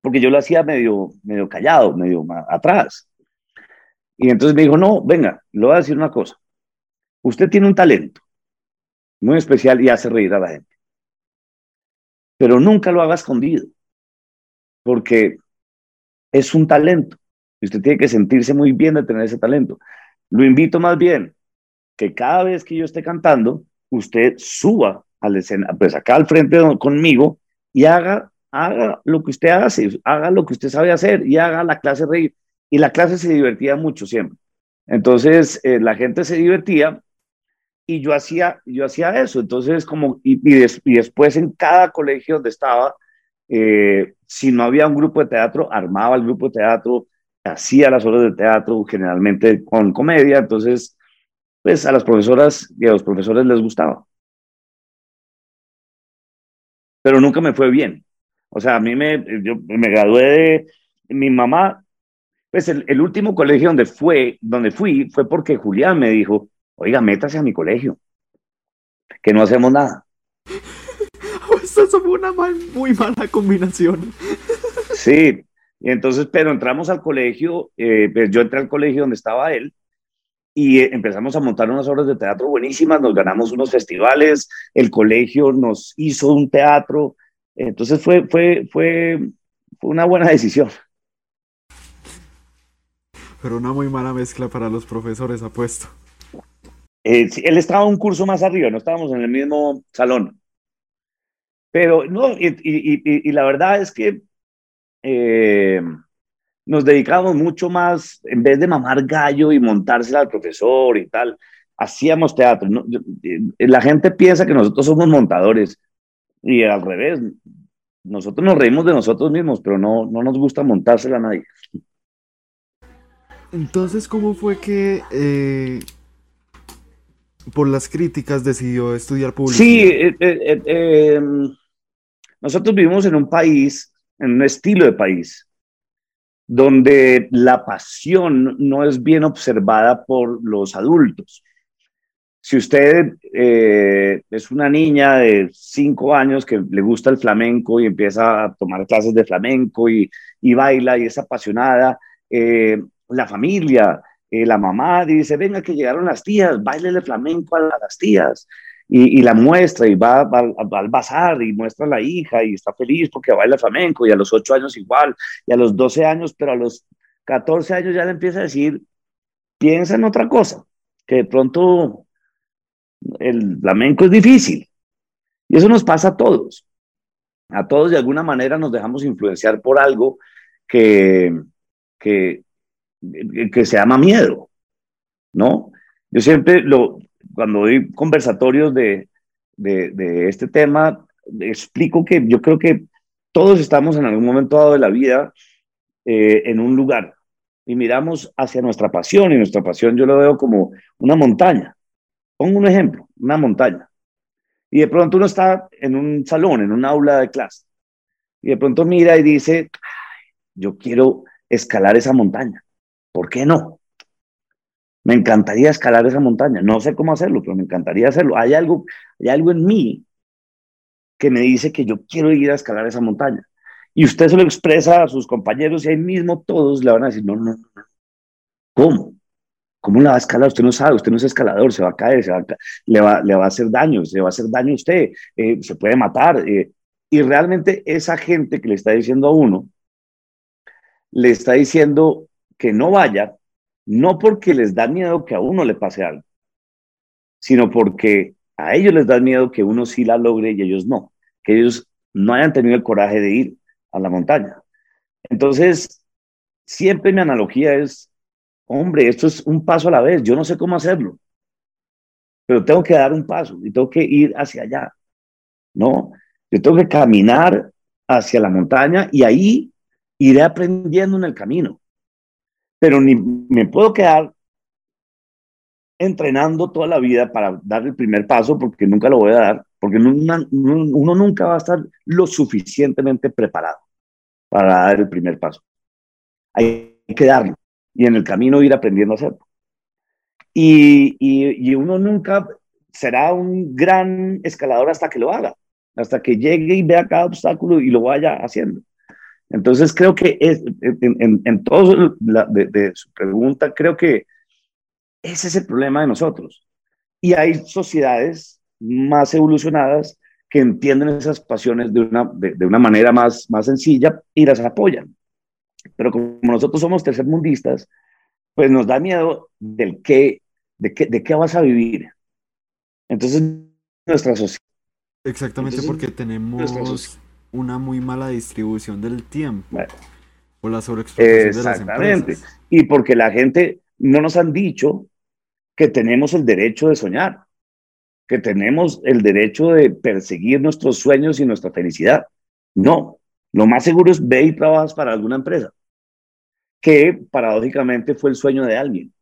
porque yo lo hacía medio, medio callado, medio atrás. Y entonces me dijo, no, venga, le voy a decir una cosa. Usted tiene un talento muy especial y hace reír a la gente. Pero nunca lo haga escondido, porque es un talento. Y usted tiene que sentirse muy bien de tener ese talento. Lo invito más bien que cada vez que yo esté cantando, usted suba al escena, pues acá al frente conmigo y haga, haga lo que usted hace, haga lo que usted sabe hacer y haga la clase reír. Y la clase se divertía mucho siempre. Entonces, eh, la gente se divertía y yo hacía, yo hacía eso. Entonces, como, y, y, después en cada colegio donde estaba, eh, si no había un grupo de teatro, armaba el grupo de teatro, hacía las obras de teatro, generalmente con comedia. Entonces, pues a las profesoras y a los profesores les gustaba. Pero nunca me fue bien. O sea, a mí me, yo me gradué de, mi mamá, pues el, el último colegio donde fue, donde fui, fue porque Julián me dijo, oiga, métase a mi colegio, que no hacemos nada. [LAUGHS] Eso fue una muy mala combinación. Sí, y entonces, pero entramos al colegio, eh, pues yo entré al colegio donde estaba él y eh, empezamos a montar unas obras de teatro buenísimas, nos ganamos unos festivales, el colegio nos hizo un teatro, entonces fue, fue, fue, fue una buena decisión. Pero una muy mala mezcla para los profesores, apuesto. Eh, él estaba un curso más arriba, no estábamos en el mismo salón. Pero no, y, la verdad es que eh, nos dedicábamos mucho más, en vez de mamar gallo y montársela al profesor y tal, hacíamos teatro. Eh, la gente piensa que nosotros somos montadores y al revés, nosotros nos reímos de nosotros mismos, pero no, no nos gusta montársela a nadie. Entonces, ¿cómo fue que por las críticas decidió estudiar publicidad. Sí, eh, eh, eh, em, nosotros vivimos en un país, en un estilo de país, donde la pasión no es bien observada por los adultos. Si usted es una niña de cinco años que le gusta el flamenco y empieza a tomar clases de flamenco y, y baila y es apasionada, la familia eh, la mamá dice, venga que llegaron las tías, bailele flamenco a las tías. Y, la muestra y va, al bazar y muestra a la hija y está feliz porque baila flamenco y a los 8 años igual y a los 12 años, pero a los 14 años ya le empieza a decir, piensa en otra cosa, que de pronto el flamenco es difícil. Y eso nos pasa a todos. A todos de alguna manera nos dejamos influenciar por algo que, que, que se llama miedo, ¿no? Yo siempre, lo, cuando doy conversatorios de, de, este tema, explico que yo creo que todos estamos en algún momento dado de la vida eh, en un lugar y miramos hacia nuestra pasión y nuestra pasión yo lo veo como una montaña. Pongo un ejemplo, una montaña. Y de pronto uno está en un salón, en un aula de clase, y de pronto mira y dice, yo quiero escalar esa montaña. ¿Por qué no? Me encantaría escalar esa montaña. No sé cómo hacerlo, pero me encantaría hacerlo. Hay algo, hay algo en mí que me dice que yo quiero ir a escalar esa montaña. Y usted se lo expresa a sus compañeros y ahí mismo todos le van a decir, no, no, no. ¿Cómo? ¿Cómo la va a escalar? Usted no sabe, usted no es escalador, se va a caer, se va le, va, le va a hacer daño, se va a hacer daño a usted, eh, se puede matar. Eh. y realmente esa gente que le está diciendo a uno, le está diciendo que no vaya, no porque les da miedo que a uno le pase algo, sino porque a ellos les da miedo que uno sí la logre y ellos no, que ellos no hayan tenido el coraje de ir a la montaña. Entonces, siempre mi analogía es, hombre, esto es un paso a la vez, yo no sé cómo hacerlo, pero tengo que dar un paso y tengo que ir hacia allá, ¿no? Yo tengo que caminar hacia la montaña y ahí iré aprendiendo en el camino pero ni me puedo quedar entrenando toda la vida para dar el primer paso porque nunca lo voy a dar, porque uno, nunca va a estar lo suficientemente preparado para dar el primer paso. Hay que darlo y en el camino ir aprendiendo a hacerlo. Y, y, y uno nunca será un gran escalador hasta que lo haga, hasta que llegue y vea cada obstáculo y lo vaya haciendo. Entonces creo que es, en, en, todo la, de, su pregunta, creo que ese es el problema de nosotros. Y hay sociedades más evolucionadas que entienden esas pasiones de una, de, una manera más, más sencilla y las apoyan. Pero como nosotros somos tercermundistas, pues nos da miedo del qué, de qué, de qué vas a vivir. Entonces, nuestra sociedad. Exactamente, porque tenemos una muy mala distribución del tiempo o la sobreexplotación de las empresas. Y porque la gente no nos han dicho que tenemos el derecho de soñar. que tenemos el derecho de perseguir nuestros sueños y nuestra felicidad. No, lo más seguro es ve y trabajas para alguna empresa, que paradójicamente fue el sueño de alguien.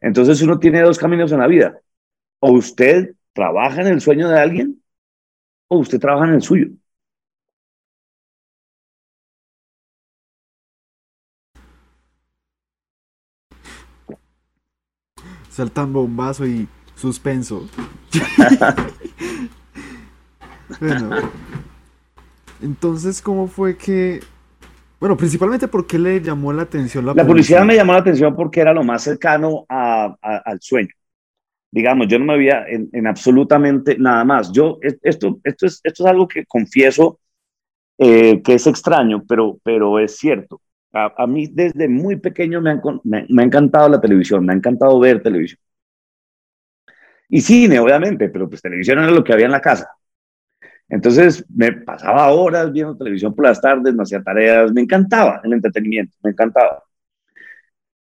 Entonces uno tiene dos caminos en la vida. O usted trabaja en el sueño de alguien o usted trabaja en el suyo. Saltan bombazo y suspenso. [LAUGHS] bueno, entonces, ¿cómo fue que... Bueno, principalmente, ¿por qué le llamó la atención la, la publicidad? me llamó la atención porque era lo más cercano al sueño. Digamos, yo no me había en, absolutamente nada más. Yo, esto, esto, es, esto es algo que confieso eh, que es extraño, pero, pero es cierto. A, mí desde muy pequeño me, me ha encantado la televisión, me ha encantado ver televisión. Y cine, obviamente, pero pues televisión era lo que había en la casa. Entonces me pasaba horas viendo televisión por las tardes, me hacía tareas, me encantaba el entretenimiento, me encantaba.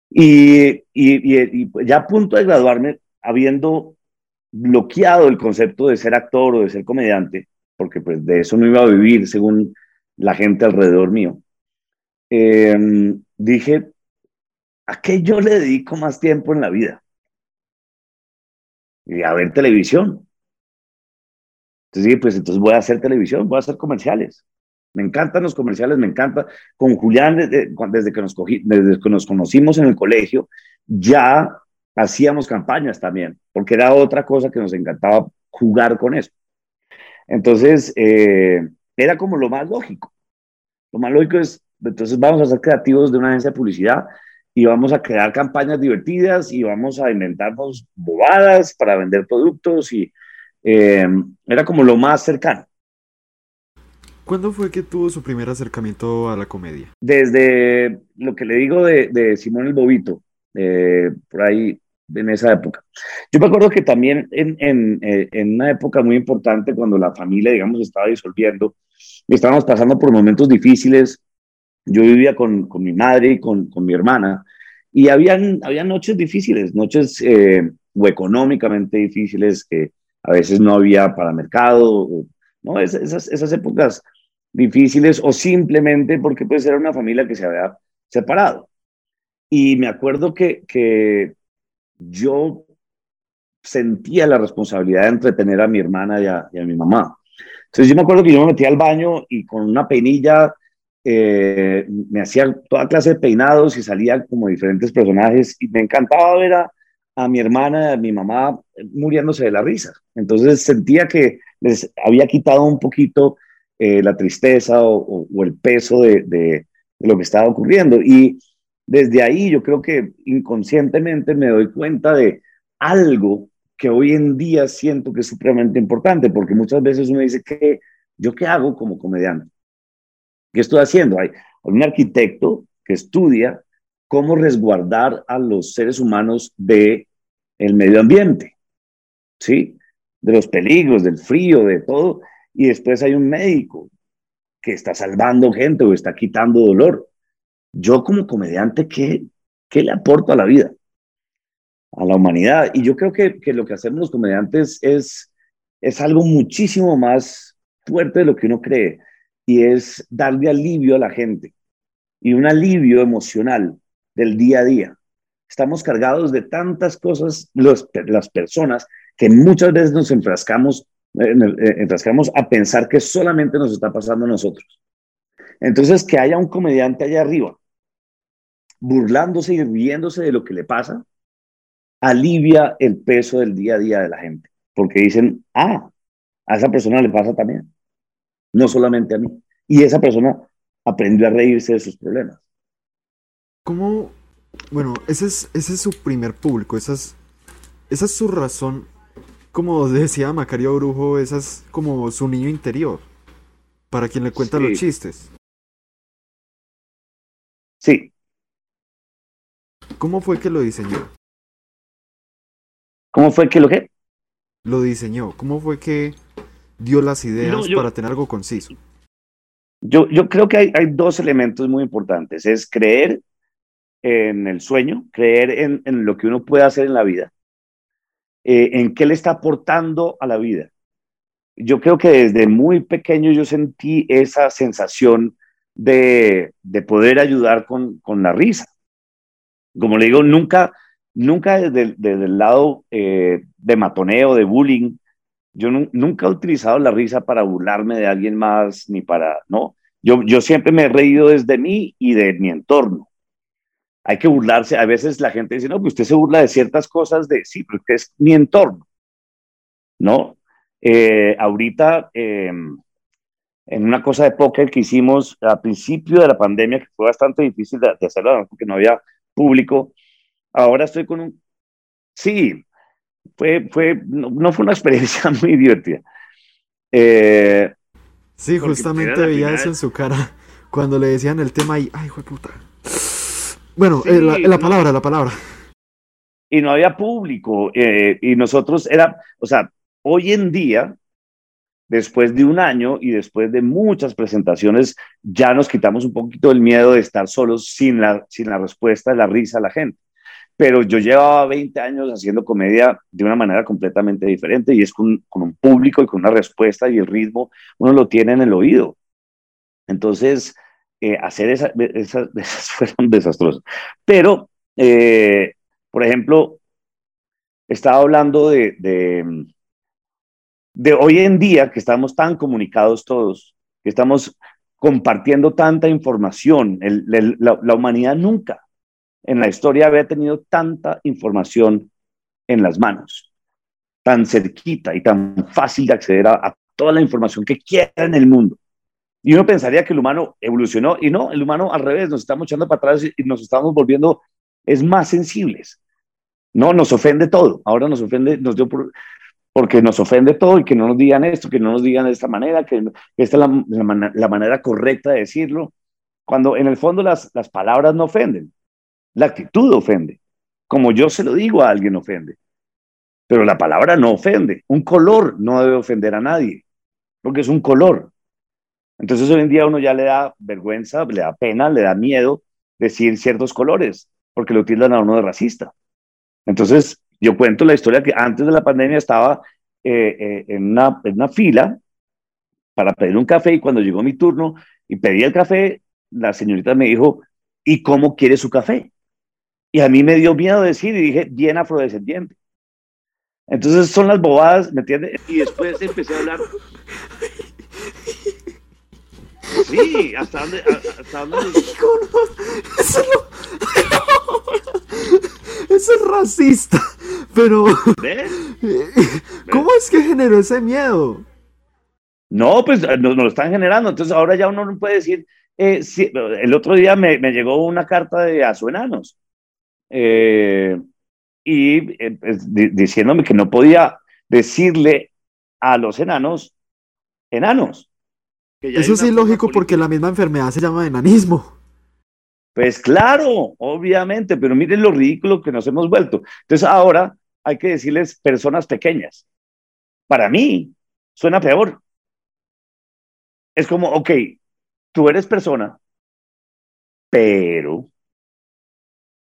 Y, y, ya a punto de graduarme, habiendo bloqueado el concepto de ser actor o de ser comediante, porque pues de eso no iba a vivir según la gente alrededor mío, em, dije, ¿a qué yo le dedico más tiempo en la vida? Y a ver televisión. Entonces pues entonces voy a hacer televisión, voy a hacer comerciales. Me encantan los comerciales, me encanta. Con Julián, desde, que, nos desde que nos conocimos en el colegio, ya hacíamos campañas también, porque era otra cosa que nos encantaba jugar con eso. Entonces, eh, era como lo más lógico. Lo más lógico es, entonces vamos a ser creativos de una agencia de publicidad y vamos a crear campañas divertidas y vamos a inventarnos bobadas para vender productos y eh, era como lo más cercano. ¿Cuándo fue que tuvo su primer acercamiento a la comedia? Desde lo que le digo de, Simón el Bobito, eh, por ahí en esa época. Yo me acuerdo que también en, en, eh, en, una época muy importante, cuando la familia, digamos, estaba disolviendo, estábamos pasando por momentos difíciles, yo vivía con, con mi madre y con, con, mi hermana, y habían, habían noches difíciles, noches o económicamente difíciles que a veces no había para mercado, ¿no? esas, esas épocas difíciles o simplemente porque pues era una familia que se había separado. Y me acuerdo que, que yo sentía la responsabilidad de entretener a mi hermana y a, mi mamá. Entonces yo me acuerdo que yo me metía al baño y con una peinilla eh, me hacía toda clase de peinados y salía como diferentes personajes y me encantaba ver a, mi hermana, a mi mamá muriéndose de la risa. Entonces sentía que les había quitado un poquito eh, la tristeza o, el peso de, lo que estaba ocurriendo. Y desde ahí yo creo que inconscientemente me doy cuenta de algo que hoy en día siento que es supremamente importante, porque muchas veces uno dice que yo qué hago como comediante. ¿Qué estoy haciendo? Hay un arquitecto que estudia cómo resguardar a los seres humanos de el medio ambiente, ¿sí? De los peligros, del frío, de todo. Y después hay un médico que está salvando gente o está quitando dolor. Yo como comediante, ¿qué, qué le aporto a la vida? A la humanidad. Y yo creo que, que lo que hacemos los comediantes es, es algo muchísimo más fuerte de lo que uno cree. Y es darle alivio a la gente. Y un alivio emocional del día a día. Estamos cargados de tantas cosas, los, las personas, que muchas veces nos enfrascamos, eh, eh, enfrascamos a pensar que solamente nos está pasando a nosotros. Entonces, que haya un comediante allá arriba, burlándose y riéndose de lo que le pasa, alivia el peso del día a día de la gente, porque dicen, ah, a esa persona le pasa también, no solamente a mí. Y esa persona aprendió a reírse de sus problemas. ¿Cómo? Bueno, ese es, ese es su primer público, esa es, esa es su razón. Como decía Macario Brujo, esa es como su niño interior, para quien le cuenta los chistes. Sí. ¿Cómo fue que lo diseñó? ¿Cómo fue que lo que? Lo diseñó. ¿Cómo fue que dio las ideas para tener algo conciso? Yo, yo creo que hay, hay, dos elementos muy importantes. Es creer en el sueño, creer en, lo que uno puede hacer en la vida eh, en qué le está aportando a la vida. Yo creo que desde muy pequeño yo sentí esa sensación de, poder ayudar con, la risa. Como le digo, nunca, nunca desde, el lado eh, de matoneo, de bullying, yo nunca he utilizado la risa para burlarme de alguien más, ni para, no. Yo, yo siempre me he reído desde mí y de mi entorno. Hay que burlarse. A veces la gente dice, no, pues usted se burla de ciertas cosas de, sí, pero es mi entorno. ¿No? Eh, ahorita, em, en una cosa de póker que hicimos al principio de la pandemia, que fue bastante difícil de, hacerlo porque no había público, ahora estoy con un... Sí, fue, fue, no, fue una experiencia [LAUGHS] muy divertida. Eh, sí, justamente veía eso en su cara cuando le decían el tema y, ay, hijo puta. Bueno, eh, la, palabra, la palabra. Y no había público, eh, y nosotros era, o sea, hoy en día, después de un año y después de muchas presentaciones, ya nos quitamos un poquito el miedo de estar solos sin la, sin la respuesta, la risa a la gente pero yo llevaba 20 años haciendo comedia de una manera completamente diferente y es con, un público y con una respuesta y el ritmo, uno lo tiene en el oído. Entonces, eh, hacer esa, esas, [LAUGHS] esas, fueron desastrosas. Pero, eh, por ejemplo, estaba hablando de, de, hoy en día que estamos tan comunicados todos, que estamos compartiendo tanta información, la humanidad nunca en la historia había tenido tanta información en las manos, tan cerquita y tan fácil de acceder a, toda la información que quiera en el mundo. Y uno pensaría que el humano evolucionó y no, el humano al revés, nos estamos echando para atrás y nos estamos volviendo es más sensibles. No, nos ofende todo. Ahora nos ofende, nos dio porque nos ofende todo y que no nos digan esto, que no nos digan de esta manera, que, esta es la, la, manera correcta de decirlo, cuando en el fondo las, las palabras no ofenden. La actitud ofende. Como yo se lo digo a alguien ofende. Pero la palabra no ofende. Un color no debe ofender a nadie, porque es un color. Entonces hoy en día uno ya le da vergüenza, le da pena, le da miedo decir ciertos colores, porque lo tildan a uno de racista. Entonces yo cuento la historia que antes de la pandemia estaba eh, eh, en, una, en una fila para pedir un café y cuando llegó mi turno y pedí el café, la señorita me dijo, ¿y cómo quiere su café? Y a mí me dio miedo decir y dije, bien afrodescendiente. Entonces son las bobadas, ¿me entiendes? Y después empecé a hablar. Sí, hasta dónde. Hasta dónde... Eso, Eso es racista. Pero. ¿Ves? ¿Cómo es que generó ese miedo? No, pues nos, lo están generando. Entonces ahora ya uno no puede decir. Eh, el otro día me, me, llegó una carta de Azuenanos eh, y eh, pues, diciéndome que no podía decirle a los enanos enanos. Eso es ilógico porque la misma enfermedad se llama enanismo. Pues claro, obviamente, pero miren lo ridículo que nos hemos vuelto. Entonces ahora hay que decirles personas pequeñas. Para mí suena peor. Es como, ok, tú eres persona, pero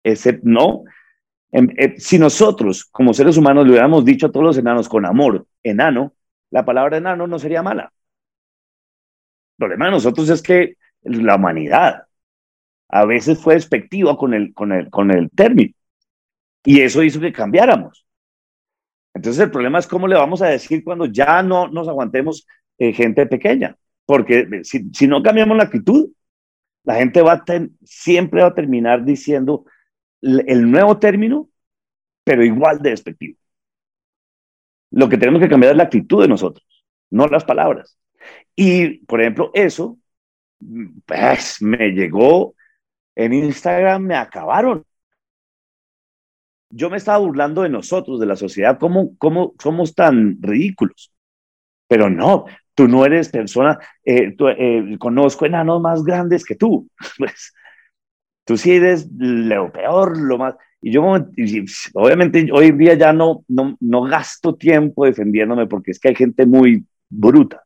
ese, no. Em, eh, si nosotros, como seres humanos, le hubiéramos dicho a todos los enanos con amor, enano, la palabra enano no sería mala. El problema de nosotros es que la humanidad a veces fue despectiva con el, con el, con el término. Y eso hizo que cambiáramos. Entonces el problema es cómo le vamos a decir cuando ya no nos aguantemos eh, gente pequeña. Porque eh, si, si, no cambiamos la actitud, la gente va a siempre va a terminar diciendo, el nuevo término, pero igual de despectivo. Lo que tenemos que cambiar es la actitud de nosotros, no las palabras. Y, por ejemplo, eso, pues, me llegó en Instagram, me acabaron. Yo me estaba burlando de nosotros, de la sociedad, cómo, cómo somos tan ridículos. Pero no, tú no eres persona, eh, eh, conozco enanos más grandes que tú. [LAUGHS] Pues, tú sí eres lo peor, lo más... Y yo, obviamente, hoy en día ya no, no, no gasto tiempo defendiéndome porque es que hay gente muy bruta.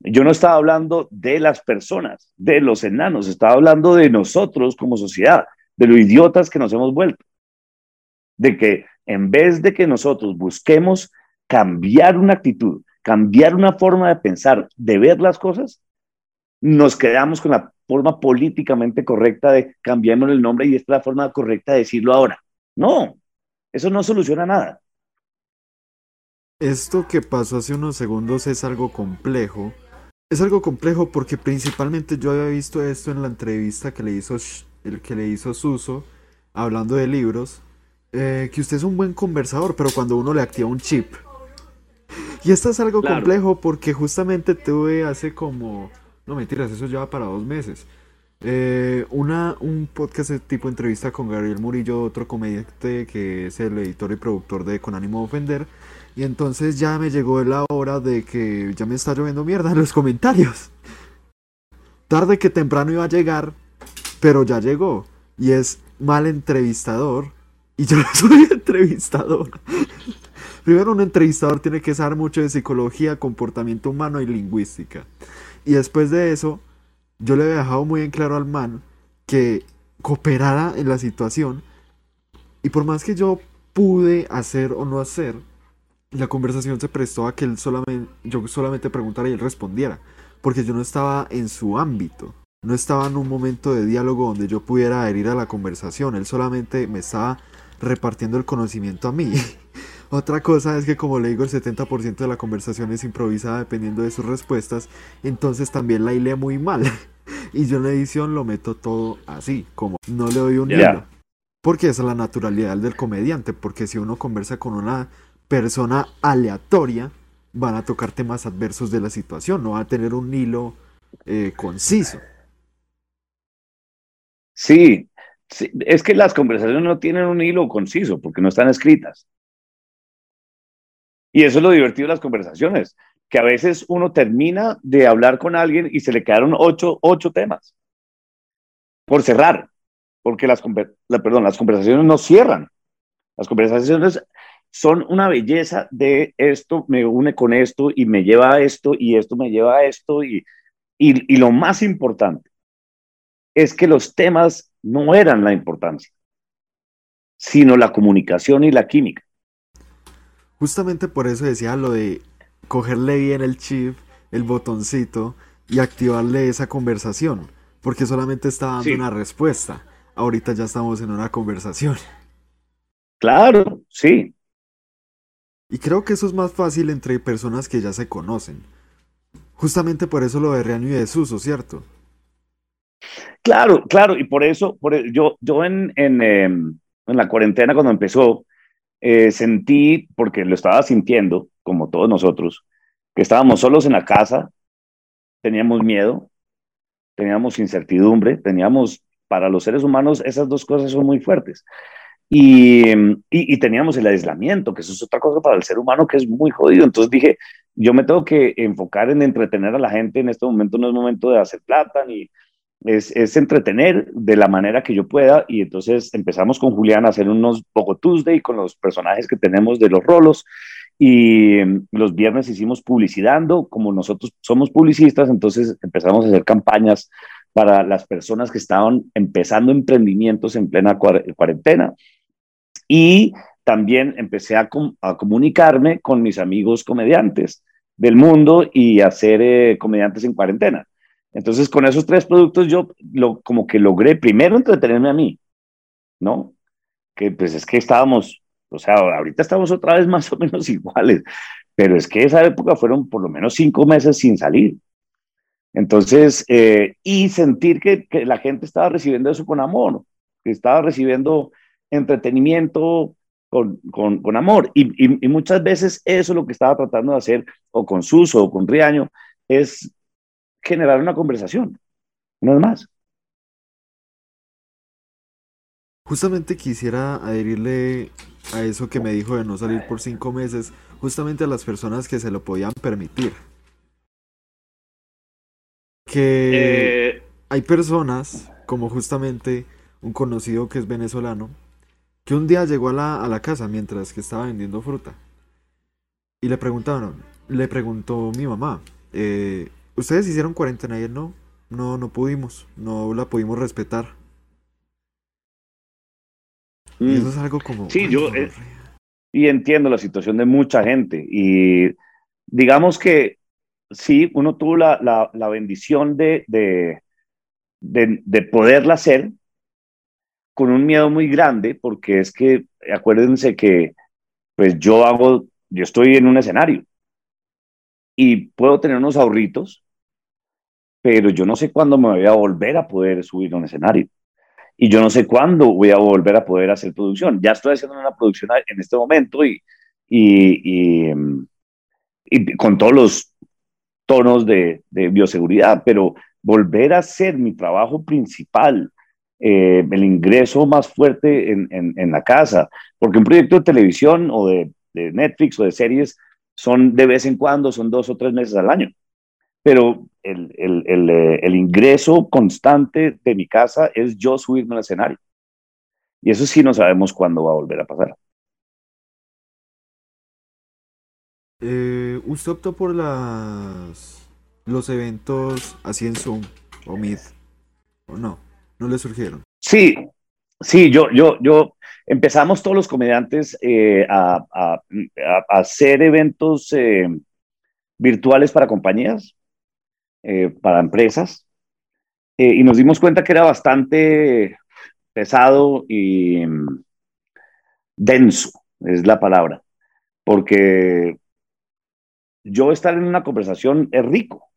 Yo no estaba hablando de las personas, de los enanos, estaba hablando de nosotros como sociedad, de lo idiotas que nos hemos vuelto. De que en vez de que nosotros busquemos cambiar una actitud, cambiar una forma de pensar, de ver las cosas, nos quedamos con la forma políticamente correcta de cambiarnos el nombre y esta es la forma correcta de decirlo ahora. No, eso no soluciona nada. Esto que pasó hace unos segundos es algo complejo. Es algo complejo porque principalmente yo había visto esto en la entrevista que le hizo el que le hizo Suso hablando de libros, eh, que usted es un buen conversador, pero cuando uno le activa un chip. Y esto es algo complejo porque justamente tuve hace como, no mentiras, eso ya va para dos meses. Eh, una, un podcast de tipo entrevista con Gabriel Murillo, otro comediante que es el editor y productor de Con ánimo de ofender. Y entonces ya me llegó la hora de que ya me está lloviendo mierda en los comentarios. Tarde que temprano iba a llegar, pero ya llegó. Y es mal entrevistador. Y yo [LAUGHS] no soy entrevistador. Primero un entrevistador tiene que saber mucho de psicología, comportamiento humano y lingüística. Y después de eso, yo le había dejado muy en claro al man que cooperara en la situación. Y por más que yo pude hacer o no hacer, la conversación se prestó a que él solamente, yo solamente preguntara y él respondiera. Porque yo no estaba en su ámbito. No estaba en un momento de diálogo donde yo pudiera adherir a la conversación. Él solamente me estaba repartiendo el conocimiento a mí. [LAUGHS] Otra cosa es que como le digo, el 70% de la conversación es improvisada dependiendo de sus respuestas, entonces también la hilé muy mal. [LAUGHS] y yo en la edición lo meto todo así, como no le doy un hilo. Porque esa es la naturalidad del comediante, porque si uno conversa con una persona aleatoria, van a tocar temas adversos de la situación, no va a tener un hilo eh, conciso. Sí, es que las conversaciones no tienen un hilo conciso porque no están escritas. Y eso es lo divertido de las conversaciones, que a veces uno termina de hablar con alguien y se le quedaron ocho, ocho temas por cerrar, porque las, las conversaciones no cierran. Las conversaciones son una belleza de esto me une con esto y me lleva a esto y esto me lleva a esto y, y, y lo más importante es que los temas no eran la importancia, sino la comunicación y la química. Justamente por eso decía lo de cogerle bien el chip, el botoncito y activarle esa conversación, porque solamente estaba dando una respuesta. Ahorita ya estamos en una conversación. Claro, sí. Y creo que eso es más fácil entre personas que ya se conocen. Justamente por eso lo de Reaño y Desuso, ¿cierto? Claro, claro, y por eso, por, e, yo, yo en, en, em, en la cuarentena cuando empezó, eh, sentí, porque lo estaba sintiendo, como todos nosotros, que estábamos solos en la casa, teníamos miedo, teníamos incertidumbre, teníamos, para los seres humanos, esas dos cosas son muy fuertes. Y, y, teníamos el aislamiento, que eso es otra cosa para el ser humano que es muy jodido. Entonces dije, yo me tengo que enfocar en entretener a la gente en este momento, no es momento de hacer plata ni, es, entretener de la manera que yo pueda y entonces empezamos con Julián a hacer unos Poco Tuesday con los personajes que tenemos de los rolos y mm, los viernes hicimos publicidando, como nosotros somos publicistas, entonces empezamos a hacer campañas para las personas que estaban empezando emprendimientos en plena cuarentena y también empecé a, comunicarme con mis amigos comediantes del mundo y hacer eh, comediantes en cuarentena. Entonces, con esos tres productos yo lo, como que logré primero entretenerme a mí, ¿no? Que pues es que estábamos, o sea, ahorita estamos otra vez [LAUGHS] más o menos iguales, pero es que esa época fueron por lo menos cinco meses sin salir. Entonces, eh, y sentir que, que, la gente estaba recibiendo eso con amor, que estaba recibiendo entretenimiento con, con, con amor. Y, y, muchas veces eso lo que estaba tratando de hacer, o con Suso o con Riaño, es generar una conversación, no es más. Justamente quisiera adherirle a eso que me dijo de no salir por cinco meses, justamente a las personas que se lo podían permitir. Que eh, hay personas, como justamente un conocido que es venezolano, que un día llegó a la, a la casa mientras que estaba vendiendo fruta. Y le preguntaron, le preguntó mi mamá, eh, Ustedes hicieron cuarentena y él no. No, no pudimos. No la pudimos respetar. Y eso es algo como. Sí, yo. Eh, y entiendo la situación de mucha gente. Y digamos que sí, uno tuvo la, la, bendición de, de, de, de, poderla hacer con un miedo muy grande, porque es que acuérdense que pues yo hago, yo estoy en un escenario y puedo tener unos ahorritos, pero yo no sé cuándo me voy a volver a poder subir a un escenario. Y yo no sé cuándo voy a volver a poder hacer producción. Ya estoy haciendo una producción en este momento y, y, y, y con todos los tonos de, de, bioseguridad, pero volver a hacer mi trabajo principal, eh, el ingreso más fuerte en, en, en, la casa, porque un proyecto de televisión o de, de Netflix o de series son de vez en cuando, son dos o tres meses al año pero el, el, el, eh, el, ingreso constante de mi casa es yo subirme al escenario. Y eso sí no sabemos cuándo va a volver a pasar. Eh, ¿Usted optó por las, los eventos así en Zoom o Meet? ¿O no? ¿No le surgieron? Sí, sí, yo, yo, yo, empezamos todos los comediantes eh, a, a, a, hacer eventos eh, virtuales para compañías eh, para empresas eh, y nos dimos cuenta que era bastante pesado y um, denso, es la palabra, porque yo estar en una conversación es rico.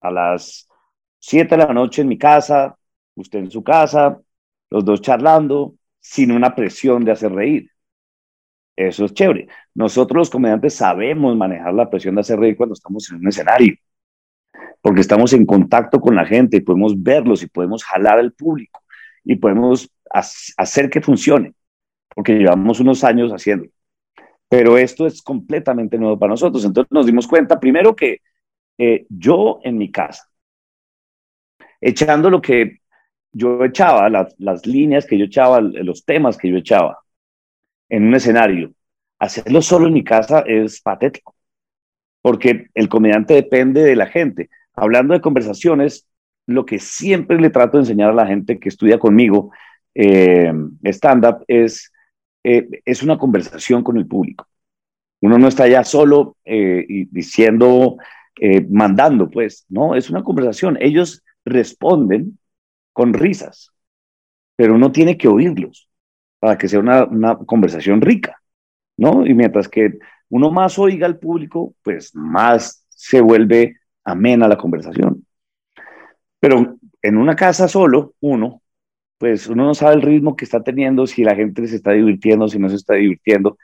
A las 7 de la noche en mi casa, usted en su casa, los dos charlando, sin una presión de hacer reír. Eso es chévere. Nosotros los comediantes sabemos manejar la presión de hacer reír cuando estamos en un escenario porque estamos en contacto con la gente y podemos verlos y podemos jalar al público y podemos hacer que funcione, porque llevamos unos años haciendo. Pero esto es completamente nuevo para nosotros. Entonces nos dimos cuenta, primero que eh, yo en mi casa, echando lo que yo echaba, las, las líneas que yo echaba, los temas que yo echaba en un escenario, hacerlo solo en mi casa es patético, porque el comediante depende de la gente hablando de conversaciones, lo que siempre le trato de enseñar a la gente que estudia conmigo eh, stand-up es, eh, es una conversación con el público. Uno no está ya solo eh, y diciendo, eh, mandando, pues, no, es una conversación. Ellos responden con risas, pero uno tiene que oírlos para que sea una, una conversación rica, ¿no? Y mientras que uno más oiga al público, pues más se vuelve amena la conversación. Pero en una casa solo, uno, pues uno no sabe el ritmo que está teniendo, si la gente se está divirtiendo, si no se está divirtiendo,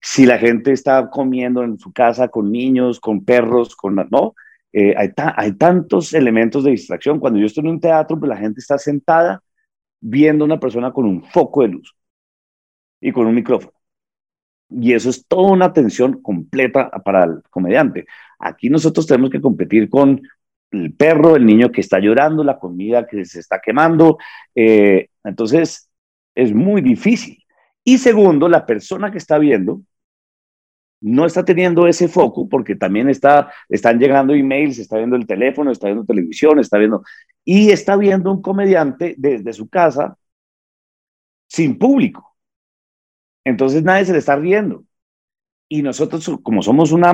si la gente está comiendo en su casa con niños, con perros, con... No, eh, hay, hay tantos elementos de distracción. Cuando yo estoy en un teatro, pues la gente está sentada viendo a una persona con un foco de luz y con un micrófono. Y eso es toda una atención completa para el comediante. Aquí nosotros tenemos que competir con el perro, el niño que está llorando, la comida que se está quemando. Eh, entonces, es muy difícil. Y segundo, la persona que está viendo no está teniendo ese foco porque también está, están llegando emails, está viendo el teléfono, está viendo televisión, está viendo, y está viendo un comediante desde su casa sin público. Entonces nadie se le está riendo. Y nosotros, como somos un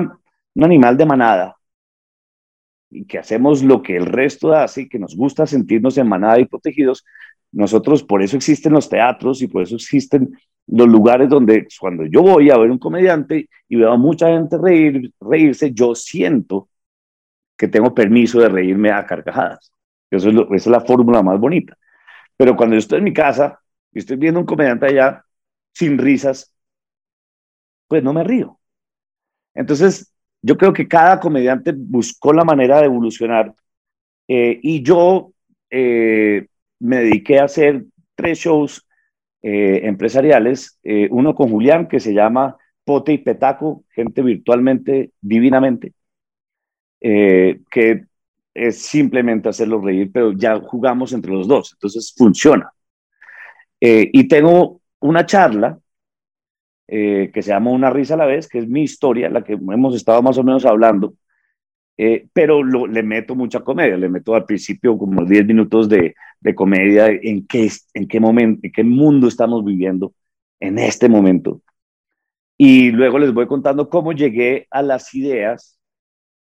animal de manada y que hacemos lo que el resto hace, que nos gusta sentirnos en manada y protegidos, nosotros por eso existen los teatros y por eso existen los lugares donde cuando yo voy a ver un comediante y veo a mucha gente reír, reírse, yo siento que tengo permiso de reírme a carcajadas. Eso es esa es la fórmula más bonita. Pero cuando yo estoy en mi casa y estoy viendo un comediante allá sin risas, pues no me río. Entonces, yo creo que cada comediante buscó la manera de evolucionar eh, y yo eh, me dediqué a hacer tres shows eh, empresariales, uno con Julián que se llama Pote y Petaco, gente virtualmente, divinamente, que es simplemente hacerlos reír, pero ya jugamos entre los dos, entonces funciona. Y tengo una charla eh, que se llama Una risa a la vez, que es mi historia, la que hemos estado más o menos hablando, eh, pero le meto mucha comedia, le meto al principio como 10 minutos de, de comedia, en qué, en qué momento, en qué mundo estamos viviendo en este momento. Y luego les voy contando cómo llegué a las ideas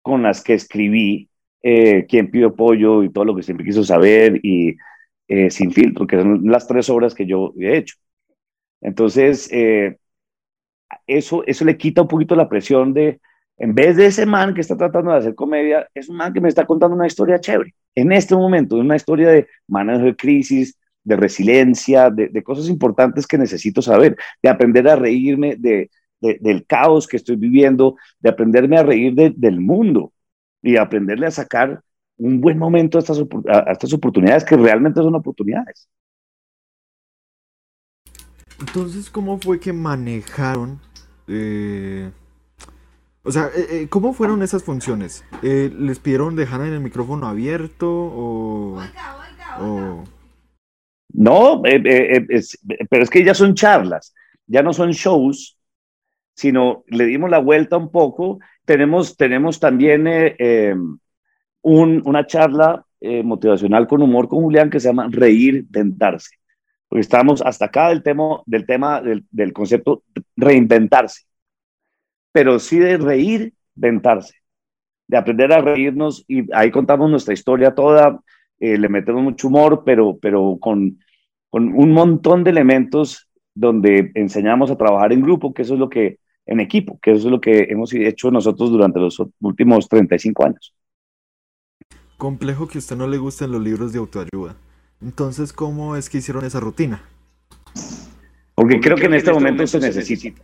con las que escribí eh, Quién pidió pollo y todo lo que siempre quiso saber y eh, Sin filtro, que son las tres obras que yo he hecho. Entonces, eh, eso, eso le quita un poquito la presión de, en vez de ese man que está tratando de hacer comedia, es un man que me está contando una historia chévere. En este momento, una historia de manejo de crisis, de resiliencia, de, cosas importantes que necesito saber, de aprender a reírme de, del caos que estoy viviendo, de aprenderme a reír del mundo y aprenderle a sacar un buen momento a a estas oportunidades que realmente son oportunidades. Entonces, ¿cómo fue que manejaron eh, o sea, eh, eh, ¿cómo fueron esas funciones? Eh, ¿Les pidieron dejar en el micrófono abierto o...? No, pero es que ya son charlas, ya no son shows, sino le dimos la vuelta un poco. Tenemos, tenemos también em, una charla motivacional con humor con Julián que se llama Reír, Dentarse. Porque estamos hasta acá del tema, del, concepto reinventarse pero sí de reír, ventarse, de aprender a reírnos y ahí contamos nuestra historia toda, eh, le metemos mucho humor, pero, pero con, con un montón de elementos donde enseñamos a trabajar en grupo, que eso es lo que, en equipo, que eso es lo que hemos hecho nosotros durante los últimos 35 años. Complejo que a usted no le gusten los libros de autoayuda. Entonces, ¿cómo es que hicieron esa rutina? Porque, creo, que en este, este momento, se necesita.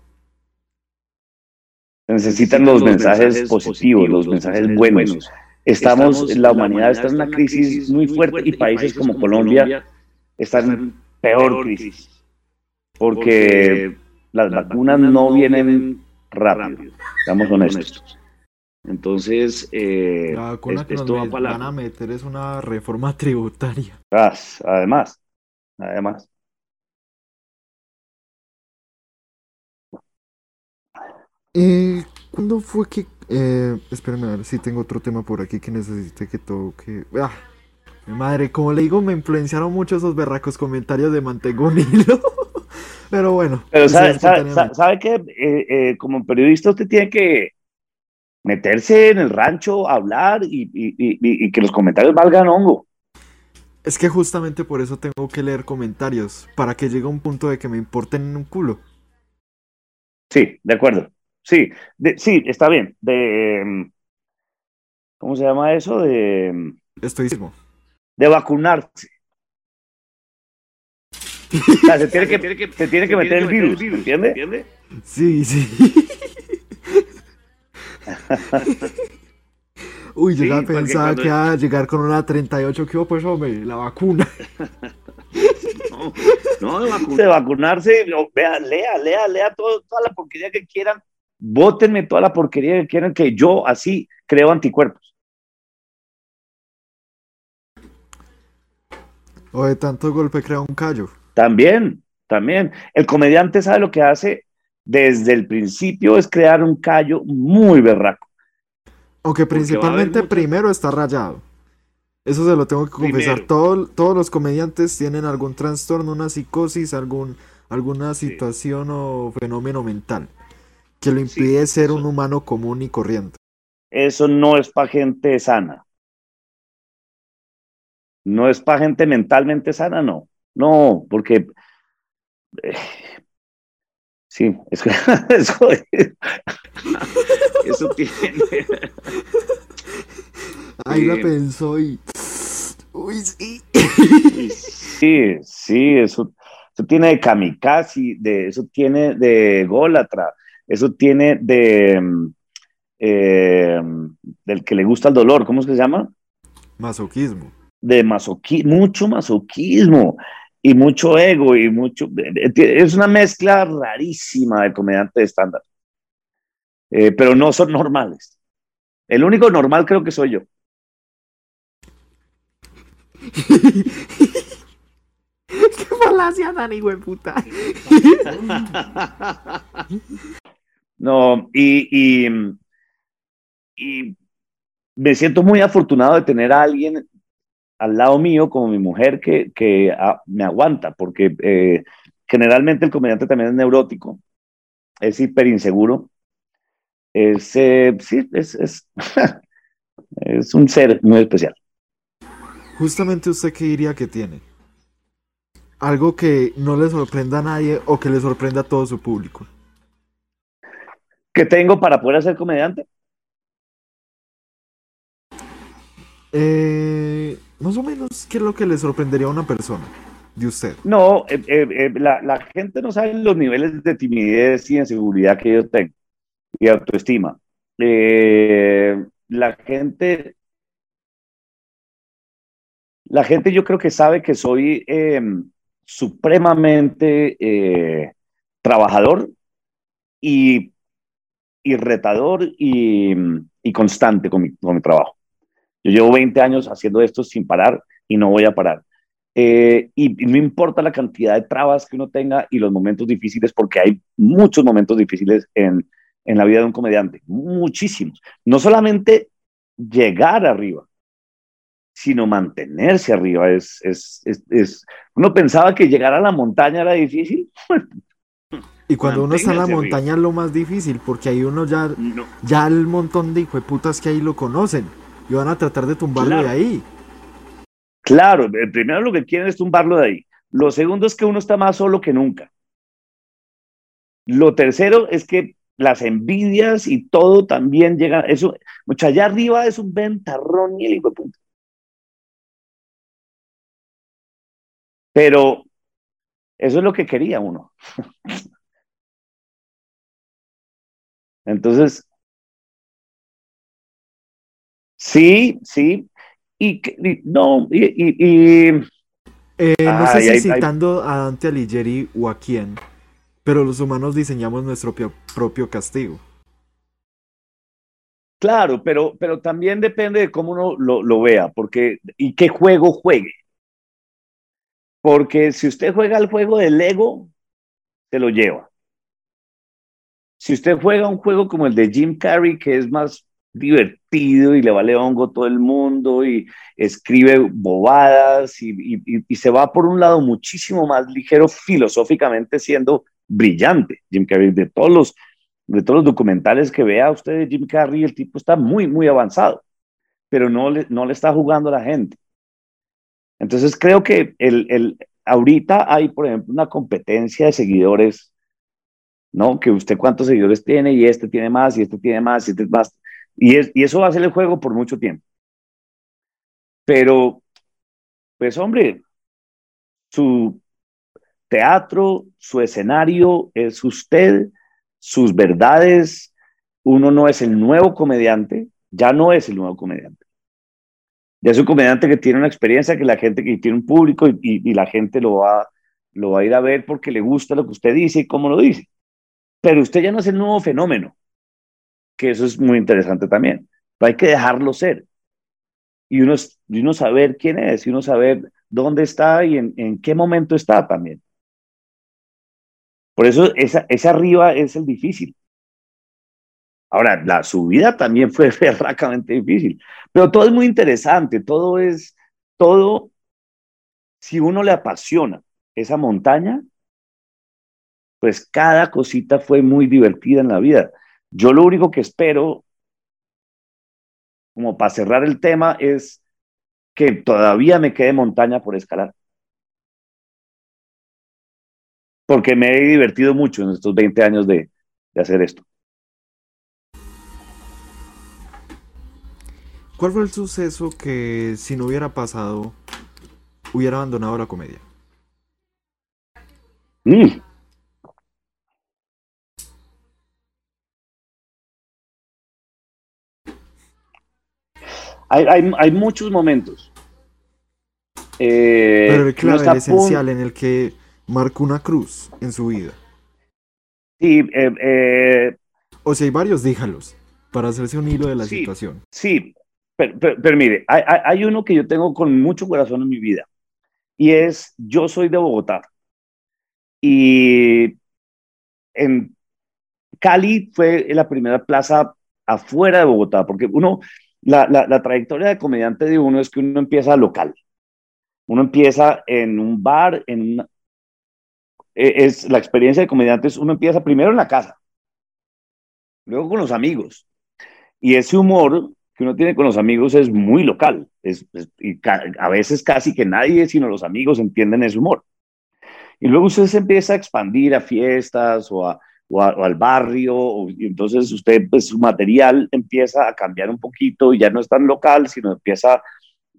Necesitan los mensajes positivos, los mensajes buenos. Estamos, la humanidad está en una crisis muy fuerte y países como Colombia están en peor crisis. Porque las vacunas no vienen rápido, estamos honestos. Entonces, eh, la vacuna que nos van a meter es una reforma [LAUGHS] tributaria. Además, además. Eh, ¿Cuándo fue que.? Eh, espérame a ver si tengo otro tema por aquí que necesite que toque. ¡Ah! Mi madre, como le digo, me influenciaron mucho esos berracos comentarios de Mantengo [LAUGHS] Pero bueno. Pero sabe, sabe, que eh, eh, como periodista usted tiene que meterse en el rancho, hablar y, y, que los comentarios valgan hongo. Es que justamente por eso tengo que leer comentarios, para que llegue un punto de que me importen un culo. Sí, de acuerdo. Sí, sí, está bien. De, em, ¿Cómo se llama eso? De. Em, Estoicismo. De vacunarse. O sea, se tiene que, se tiene que meter el virus, ¿entiende? Sí, sí. [LAUGHS] [LAUGHS] Uy, yo ya pensaba que iba a llegar con una 38, ¿qué pues, hombre? La vacuna. [LAUGHS] No, no de, vacunarse, vea, lea, lea, lea todo, toda la porquería que quieran Bótenme toda la porquería que quieran que yo así creo anticuerpos. O de tanto golpe crea un callo. También, también. El comediante sabe lo que hace desde el principio es crear un callo muy berraco. Aunque principalmente primero está rayado. Eso se lo tengo que confesar. todos los comediantes tienen algún trastorno, una psicosis, algún, alguna situación o fenómeno mental que lo impide ser un humano común y corriente. Eso no es para gente sana. No es para gente mentalmente sana, no. No, porque... Sí, es que [LAUGHS] eso, [LAUGHS] eso tiene... Ahí la pensó y... Uy, sí. Sí, sí, eso, eso tiene de kamikaze, de, eso tiene de gólatra, eso tiene de mm, eh, del que le gusta el dolor, ¿cómo es que se llama? Masoquismo. De masoquismo, mucho masoquismo y mucho ego y mucho... Es una mezcla rarísima de comediante de estándar. Eh, pero no son normales. El único normal creo que soy yo. [LAUGHS] ¡Qué falacia tan puta! [LAUGHS] No, y, y, me siento muy afortunado de tener a alguien al lado mío como mi mujer que, que ah, me aguanta, porque eh, generalmente el comediante también es neurótico es hiper inseguro. Es, eh, sí, es, es, [LAUGHS] es un ser muy especial. Justamente usted qué diría que tiene. Algo que no le sorprenda a nadie o que le sorprenda a todo su público. ¿Qué tengo para poder ser comediante? Eh, más o menos, ¿qué es lo que le sorprendería a una persona de usted? No, eh, eh, eh, la, la, gente no sabe los niveles de timidez y inseguridad que yo tengo y autoestima. la gente, la gente yo creo que sabe que soy em, supremamente trabajador y, y retador y, y constante con mi, con mi trabajo. Yo llevo 20 años haciendo esto sin parar y no voy a parar. Eh, y, y, no importa la cantidad de trabas que uno tenga y los momentos difíciles, porque hay muchos momentos difíciles en, en la vida de un comediante, muchísimos. No solamente llegar arriba, sino mantenerse arriba. Es, es, es, es, uno pensaba que llegar a la montaña era difícil. [LAUGHS] Y cuando uno está en la montaña arriba. es lo más difícil, porque ahí uno ya, no. ya el montón de hijo de putas que ahí lo conocen y van a tratar de tumbarlo claro. de ahí. Claro, el primero lo que quieren es tumbarlo de ahí. Lo segundo es que uno está más solo que nunca. Lo tercero es que las envidias y todo también llegan. Eso, mucha allá arriba es un ventarrón y el hijo de puta. Pero eso es lo que quería uno. [LAUGHS] Entonces, Sí, sí. Y, y no, y. Eh, no ay, sé si ay, citando ay. a Dante Alighieri o a quién, pero los humanos diseñamos nuestro propio castigo. Claro, pero, pero también depende de cómo uno lo, lo vea, porque y qué juego juegue. Porque si usted juega el juego del ego, se lo lleva. Si usted juega un juego como el de Jim Carrey, que es más divertido y le vale hongo todo el mundo y escribe bobadas y, y, y, se va por un lado muchísimo más ligero filosóficamente siendo brillante. Jim Carrey, de todos los, de todos los documentales que vea usted de Jim Carrey, el tipo está muy, muy avanzado, pero no le, no le está jugando a la gente. Entonces creo que el, el, ahorita hay, por ejemplo, una competencia de seguidores, ¿no? Que usted cuántos seguidores tiene y este tiene más y este tiene más y este más. Y, es, y eso va a ser el juego por mucho tiempo. Pero, pues hombre, su teatro, su escenario es usted, sus verdades. Uno no es el nuevo comediante, ya no es el nuevo comediante. Ya es un comediante que tiene una experiencia, que la gente, que tiene un público y, la gente lo va, lo va a ir a ver porque le gusta lo que usted dice y cómo lo dice. Pero usted ya no es el nuevo fenómeno que eso es muy interesante también. Pero hay que dejarlo ser. Y uno, y uno saber quién es, y uno saber dónde está y en, qué momento está también. Por eso esa, esa arriba es el difícil. Ahora, la subida también fue [LAUGHS] berracamente difícil, pero todo es muy interesante, todo es, todo, si uno le apasiona esa montaña, pues cada cosita fue muy divertida en la vida. Yo lo único que espero, como para cerrar el tema, es que todavía me quede montaña por escalar. Porque me he divertido mucho en estos 20 años de, de hacer esto. ¿Cuál fue el suceso que si no hubiera pasado, hubiera abandonado la comedia? Mm. Hay, hay, hay muchos momentos. Eh, Pero el clave, el esencial en el que marcó una cruz en su vida. Sí, eh, eh, o sea, hay varios, díjalos, para hacerse un hilo de la sí, situación. Sí, pero, pero, pero mire, hay, hay, uno que yo tengo con mucho corazón en mi vida, y es, yo soy de Bogotá, y en Cali fue la primera plaza afuera de Bogotá, porque uno, la, la, trayectoria de comediante de uno es que uno empieza local. Uno empieza en un bar, en una, e, es la experiencia de comediantes, uno empieza primero en la casa, luego con los amigos. Y ese humor que uno tiene con los amigos es muy local. Es, y a veces casi que nadie, sino los amigos, entienden ese humor. Y luego usted se empieza a expandir a fiestas o, a, o, al barrio, y entonces usted, pues su material empieza a cambiar un poquito y ya no es tan local, sino empieza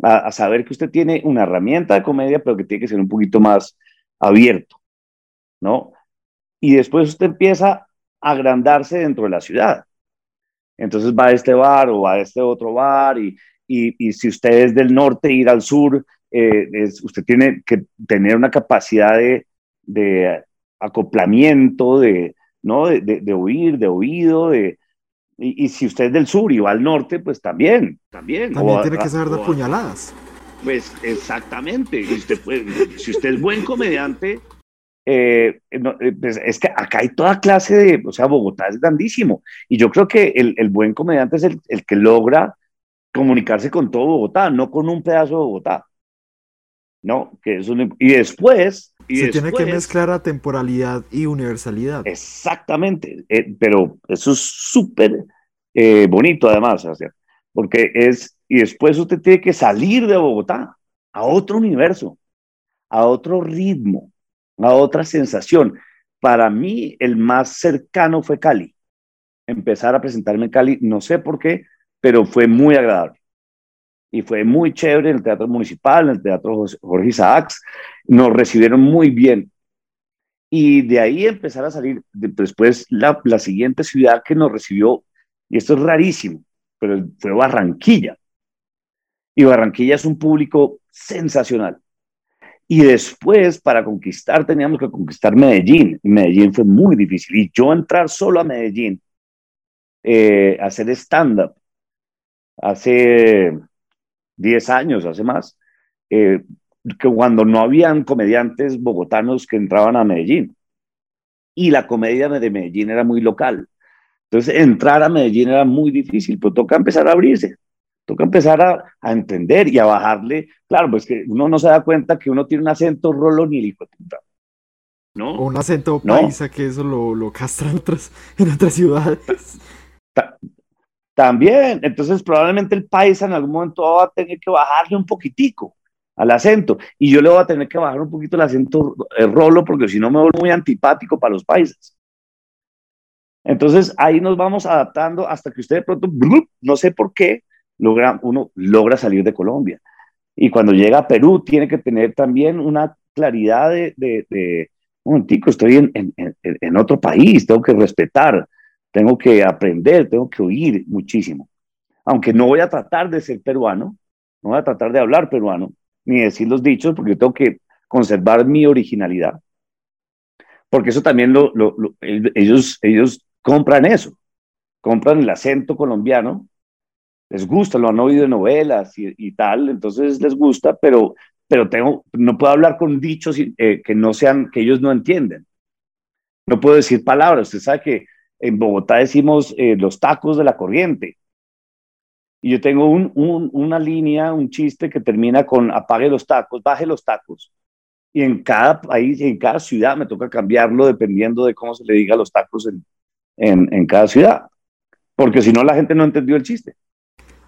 a, a saber que usted tiene una herramienta de comedia, pero que tiene que ser un poquito más abierto, ¿no? Y después usted empieza a agrandarse dentro de la ciudad. Entonces va a este bar o va a este otro bar y, y, si usted es del norte, ir al sur, eh, usted tiene que tener una capacidad de, de acoplamiento, de, ¿no? De, de, oír, de oído, de, y, si usted es del sur y va al norte, pues también, también. También tiene que saber de puñaladas. Pues exactamente. Y usted si usted es buen comediante, eh, eh, pues es que acá hay toda clase de, o sea, Bogotá es grandísimo. Y yo creo que el, el buen comediante es el, el, que logra comunicarse con todo Bogotá, no con un pedazo de Bogotá. ¿No? Que es y después... Y Se tiene que mezclar a temporalidad y universalidad. Exactamente, eh, pero eso es súper bonito además, porque es, y después usted tiene que salir de Bogotá a otro universo, a otro ritmo, a otra sensación. Para mí, el más cercano fue Cali. Empezar a presentarme en Cali, no sé por qué, pero fue muy agradable. Y fue muy chévere en el Teatro Municipal, en el Teatro Jorge Isaacs. Nos recibieron muy bien. Y de ahí empezar a salir, después la, la siguiente ciudad que nos recibió, y esto es rarísimo, pero fue Barranquilla. Y Barranquilla es un público sensacional. Y después, para conquistar, teníamos que conquistar Medellín. Y Medellín fue muy difícil. Y yo entrar solo a Medellín, eh, hacer stand-up, hace 10 años, hace más, eh, que cuando no habían comediantes bogotanos que entraban a Medellín. Y la comedia de Medellín era muy local. Entonces, entrar a Medellín era muy difícil, pero toca empezar a abrirse. Toca empezar a, a, entender y a bajarle. Claro, pues que uno no se da cuenta que uno tiene un acento rolo ni puta. ¿No? O un acento paisa que eso lo, lo castra en otras, en otras ciudades. También, entonces probablemente el paisa en algún momento va a tener que bajarle un poquitico al acento y yo le voy a tener que bajar un poquito el acento el rolo porque si no me vuelvo muy antipático para los paisas. Entonces ahí nos vamos adaptando hasta que usted de pronto, no sé por qué, logra, uno logra salir de Colombia. Y cuando llega a Perú, tiene que tener también una claridad de, de, un momentico, estoy en, en, en, otro país, tengo que respetar, tengo que aprender, tengo que oír muchísimo. Aunque no voy a tratar de ser peruano, no voy a tratar de hablar peruano, ni decir los dichos, porque tengo que conservar mi originalidad. Porque eso también lo, lo, ellos, ellos compran eso, compran el acento colombiano les gusta, lo han oído en novelas y, tal, entonces les gusta, pero, pero tengo, no puedo hablar con dichos eh, que no sean, que ellos no entienden. No puedo decir palabras. Usted sabe que en Bogotá decimos eh, los tacos de la corriente. Y yo tengo un, un, una línea, un chiste que termina con apague los tacos, baje los tacos. Y en cada país, en cada ciudad me toca cambiarlo dependiendo de cómo se le diga los tacos en, en, en cada ciudad. Porque si no, la gente no entendió el chiste.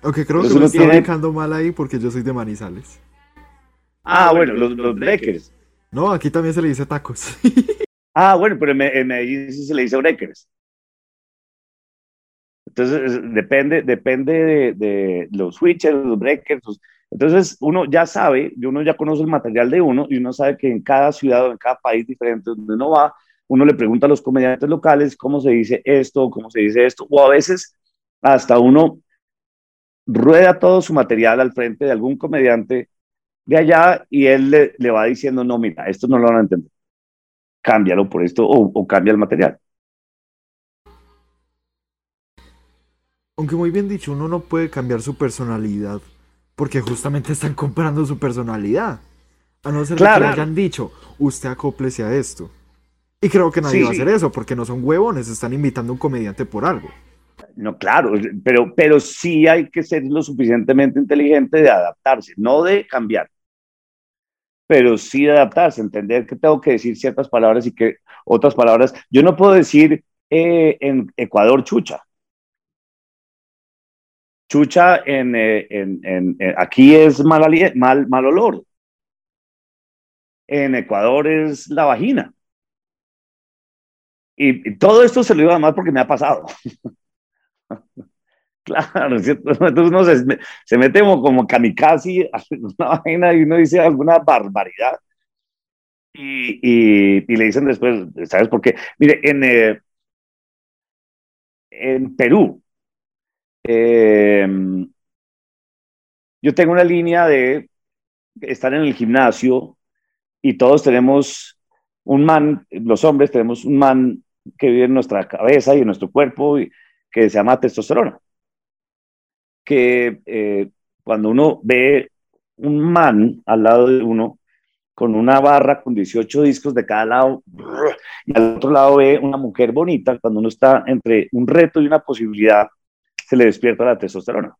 Aunque creo que me está ubicando mal ahí porque yo soy de Manizales. Ah, bueno, los, los breakers. No, aquí también se le dice tacos. [LAUGHS] ah, bueno, pero en, Medellín sí se le dice breakers. Entonces, depende, depende de, de los switches, los breakers. Entonces, uno ya sabe, uno ya conoce el material de uno y uno sabe que en cada ciudad o en cada país diferente donde uno va, uno le pregunta a los comediantes locales cómo se dice esto, cómo se dice esto, o a veces hasta uno rueda todo su material al frente de algún comediante de allá y él le, va diciendo, no, mira, esto no lo van a entender. Cámbialo por esto o, cambia el material. Aunque muy bien dicho, uno no puede cambiar su personalidad porque justamente están comprando su personalidad. A no ser que hayan dicho, usted acóplese a esto. Y creo que nadie va a hacer eso porque no son huevones, están invitando a un comediante por algo. No, claro, pero, pero sí hay que ser lo suficientemente inteligente de adaptarse, no de cambiar, pero sí de adaptarse, entender que tengo que decir ciertas palabras y que otras palabras. Yo no puedo decir eh, en Ecuador chucha, Chucha en, eh, en, en, aquí es mal, mal, olor. En Ecuador es la vagina. Y, todo esto se lo iba a más porque me ha pasado. [LAUGHS] claro, [LAUGHS] Entonces uno se, se mete como, kamikaze [LAUGHS] a una vagina y uno dice alguna barbaridad. Y, y, le dicen después, ¿sabes por qué? Mire, en, eh, en Perú, eh, yo tengo una línea de estar en el gimnasio y todos tenemos un man, los hombres tenemos un man que vive en nuestra cabeza y en nuestro cuerpo y, que se llama testosterona. Que eh, cuando uno ve un man al lado de uno con una barra con 18 discos de cada lado y al otro lado ve una mujer bonita, cuando uno está entre un reto y una posibilidad, se le despierta la testosterona.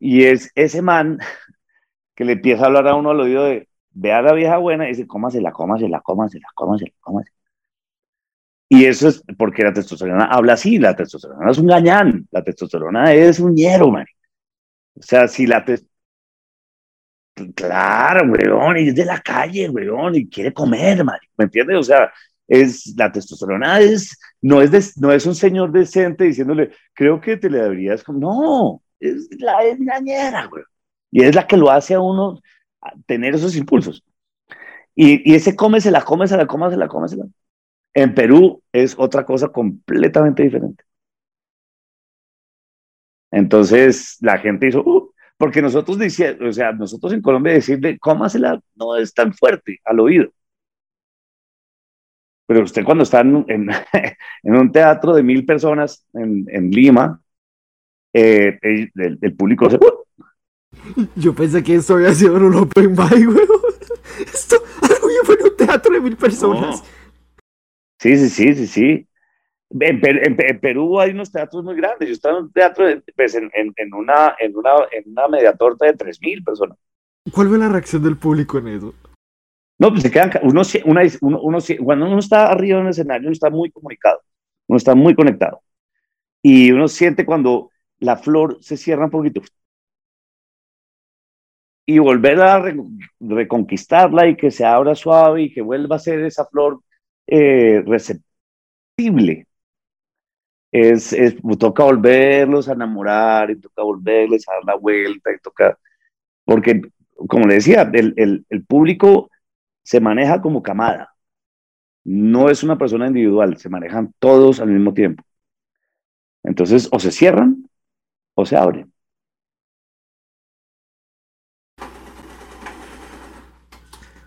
Y es ese man [LAUGHS] que le empieza a hablar a uno al oído de, ve a la vieja buena y dice, cómasela, cómasela, cómasela, cómasela, cómasela. Y eso es porque la testosterona habla así, la testosterona es un gañán, la testosterona es un ñero, man. O sea, si la testosterona... Claro, weón, y es de la calle, weón, y quiere comer, man. ¿Me entiendes? O sea, es, la testosterona es, no es, no es un señor decente diciéndole, creo que te le deberías, no, es la engañera, güey. Y es la que lo hace a uno tener esos impulsos. Y, y ese cómesela, cómesela, cómesela, cómesela. En Perú es otra cosa completamente diferente. Entonces la gente hizo, uh", porque nosotros decíamos, o sea, nosotros en Colombia decirle, cómasela no es tan fuerte al oído. Pero usted cuando está en, [LAUGHS] en, un teatro de mil personas en, en Lima, eh, el, público se... Yo pensé que esto había sido un open mic, güey. [LAUGHS] Esto fue en un teatro de mil personas. Sí, sí, sí, sí, sí. En, Perú hay unos teatros muy grandes. Yo estaba en un teatro, pues, en, en, una, en, una, en una media torta de tres mil personas. ¿Cuál fue la reacción del público en eso? No, pues se quedan, uno, uno, uno, cuando uno está arriba en el escenario, uno está muy comunicado, uno está muy conectado. Y uno siente cuando la flor se cierra un poquito. Y volver a reconquistarla y que se abra suave y que vuelva a ser esa flor eh, receptible. Es, es, toca volverlos a enamorar y toca volverles a dar la vuelta y toca, porque como le decía, el, el público se maneja como camada. No es una persona individual, se manejan todos al mismo tiempo. Entonces, o se cierran o se abren.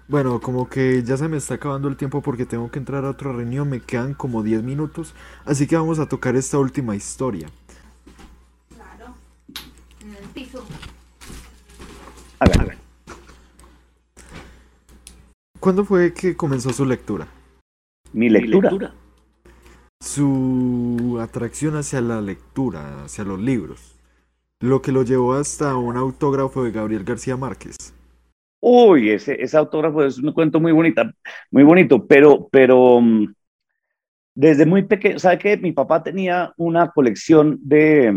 Bueno, como que ya se me está acabando el tiempo porque tengo que entrar a otra reunión, me quedan como 10 minutos, así que vamos a tocar esta última historia. Claro, en el piso. A ver, a ver. ¿Cuándo fue que comenzó su lectura? Mi lectura. Su atracción hacia la lectura, hacia los libros. Lo que lo llevó hasta un autógrafo de Gabriel García Márquez. Uy, ese, ese autógrafo es un cuento muy bonita, muy bonito, pero, pero mm, desde muy pequeño, ¿sabe qué? Mi papá tenía una colección de,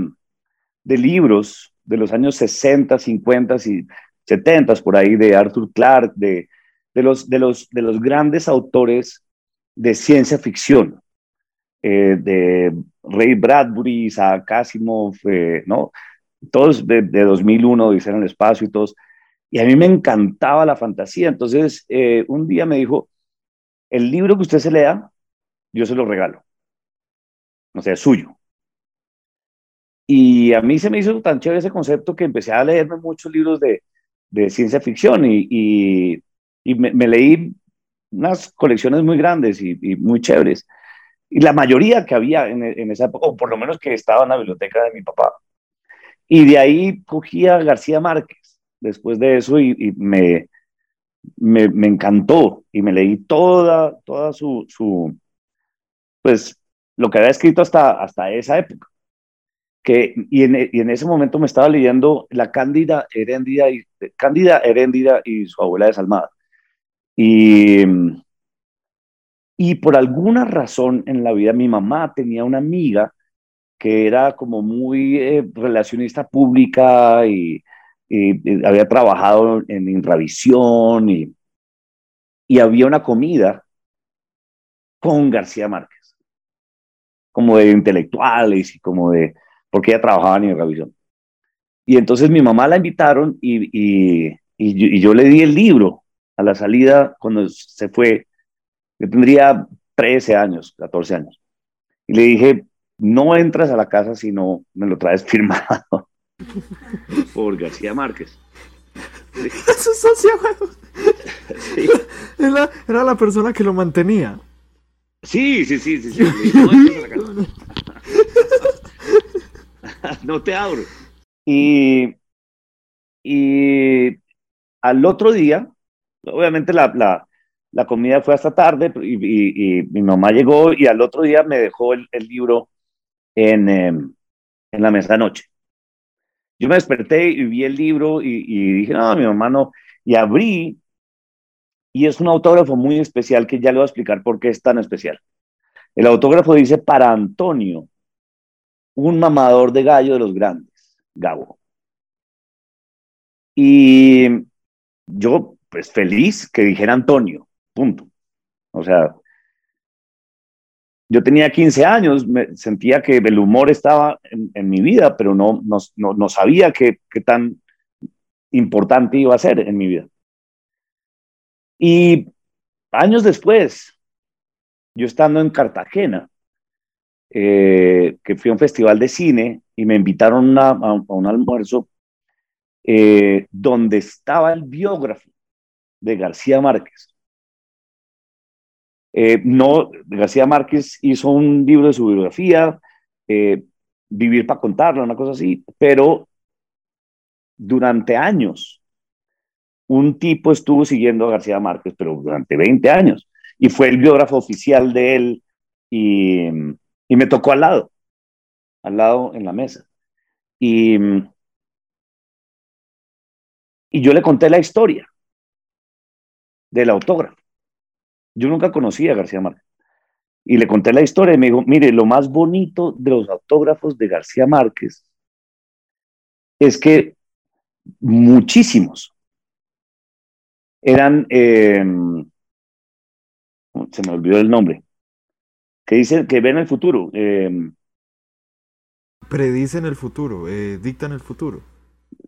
de libros de los años 60, 50 y 70 por ahí, de Arthur Clarke, de de los, de los, de los grandes autores de ciencia ficción, eh, de Ray Bradbury, Isaac Asimov, eh, ¿no? Todos de, de 2001, Dicen el espacio y todos. Y a mí me encantaba la fantasía. Entonces, eh, un día me dijo, el libro que usted se lea, yo se lo regalo. O sea, suyo. Y a mí se me hizo tan chévere ese concepto que empecé a leerme muchos libros de, de ciencia ficción y me, leí unas colecciones muy grandes y, muy chéveres. Y la mayoría que había en, en, esa época, o por lo menos que estaba en la biblioteca de mi papá. Y de ahí cogí a García Márquez después de eso y, me, me, me, encantó y me leí toda, toda su, su, pues, lo que había escrito hasta, hasta esa época. Que, y, en, y en ese momento me estaba leyendo La Cándida Heréndida y, Cándida Heréndida y su abuela desalmada. Y, y por alguna razón en la vida mi mamá tenía una amiga que era como muy eh, relacionista pública y, había trabajado en Intravisión y, y había una comida con García Márquez, como de intelectuales y como de, porque ella trabajaba en Intravisión. Y entonces mi mamá la invitaron y, y yo le di el libro a la salida cuando se fue. Yo tendría 13 años, 14 años. Y le dije, no entras a la casa si no me lo traes [LAUGHS] firmado por García Márquez. [LAUGHS] Eso sí. era, era, la persona que lo mantenía. Sí, sí, sí, sí. [LAUGHS] No, te abro. Y, y al otro día, obviamente la, la, comida fue hasta tarde y, mi mamá llegó y al otro día me dejó el, libro en, em, en, la mesa de noche. Yo me desperté y vi el libro y, dije, no, mi mamá no. Y abrí y es un autógrafo muy especial que ya le voy a explicar por qué es tan especial. El autógrafo dice para Antonio, un mamador de gallo de los grandes, Gabo. Y yo, pues feliz que dijera Antonio punto. O sea, yo tenía 15 años, me sentía que el humor estaba en, mi vida, pero no, no, no, sabía qué, qué, tan importante iba a ser en mi vida. Y años después, yo estando en Cartagena, eh, que fui a un festival de cine y me invitaron a, un almuerzo eh, donde estaba el biógrafo de García Márquez. Eh, no, García Márquez hizo un libro de su biografía, eh, Vivir para contarlo, una cosa así, pero durante años un tipo estuvo siguiendo a García Márquez, pero durante 20 años, y fue el biógrafo oficial de él y, y me tocó al lado, al lado en la mesa. Y, y yo le conté la historia del autógrafo. Yo nunca conocí a García Márquez. Y le conté la historia y me dijo, mire, lo más bonito de los autógrafos de García Márquez es que muchísimos eran, em, se me olvidó el nombre, que dicen que ven el futuro. Eh, Predicen el futuro, eh, dictan el futuro.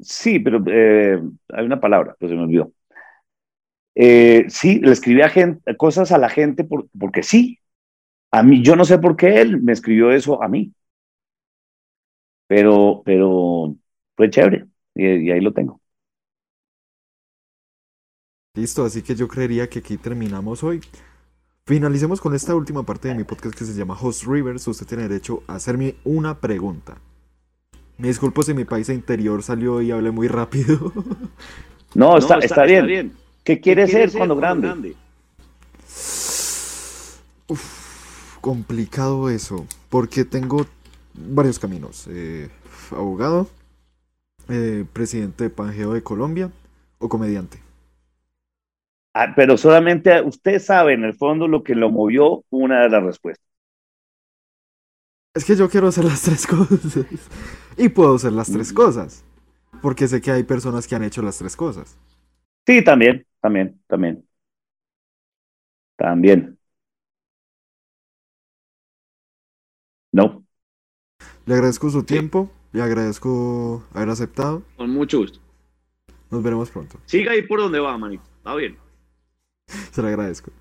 Sí, pero eh, hay una palabra, pero se me olvidó. Eh, sí, le escribía gente, cosas a la gente porque sí. A mí, yo no sé por qué él me escribió eso a mí. Pero, pero fue chévere y, ahí lo tengo. Listo, así que yo creería que aquí terminamos hoy. Finalicemos con esta última parte de mi podcast que se llama Host Rivers. Usted tiene derecho a hacerme una pregunta. Me disculpo si mi país interior salió y hablé muy rápido. No, está, está, bien. ¿Qué quiere ser, cuando, grande? complicado eso, porque tengo varios caminos. Eh, abogado, eh, presidente de Pangeo de Colombia o comediante. Ah, pero solamente usted sabe en el fondo lo que lo movió una de las respuestas. Es que yo quiero hacer las tres [LAUGHS] cosas. y puedo hacer las tres cosas. Porque sé que hay personas que han hecho las tres cosas. Sí, también también, también. También. No. Le agradezco su tiempo, le agradezco haber aceptado. Con mucho gusto. Nos veremos pronto. Siga ahí por donde va, manito. Está bien. [LAUGHS] Se lo agradezco.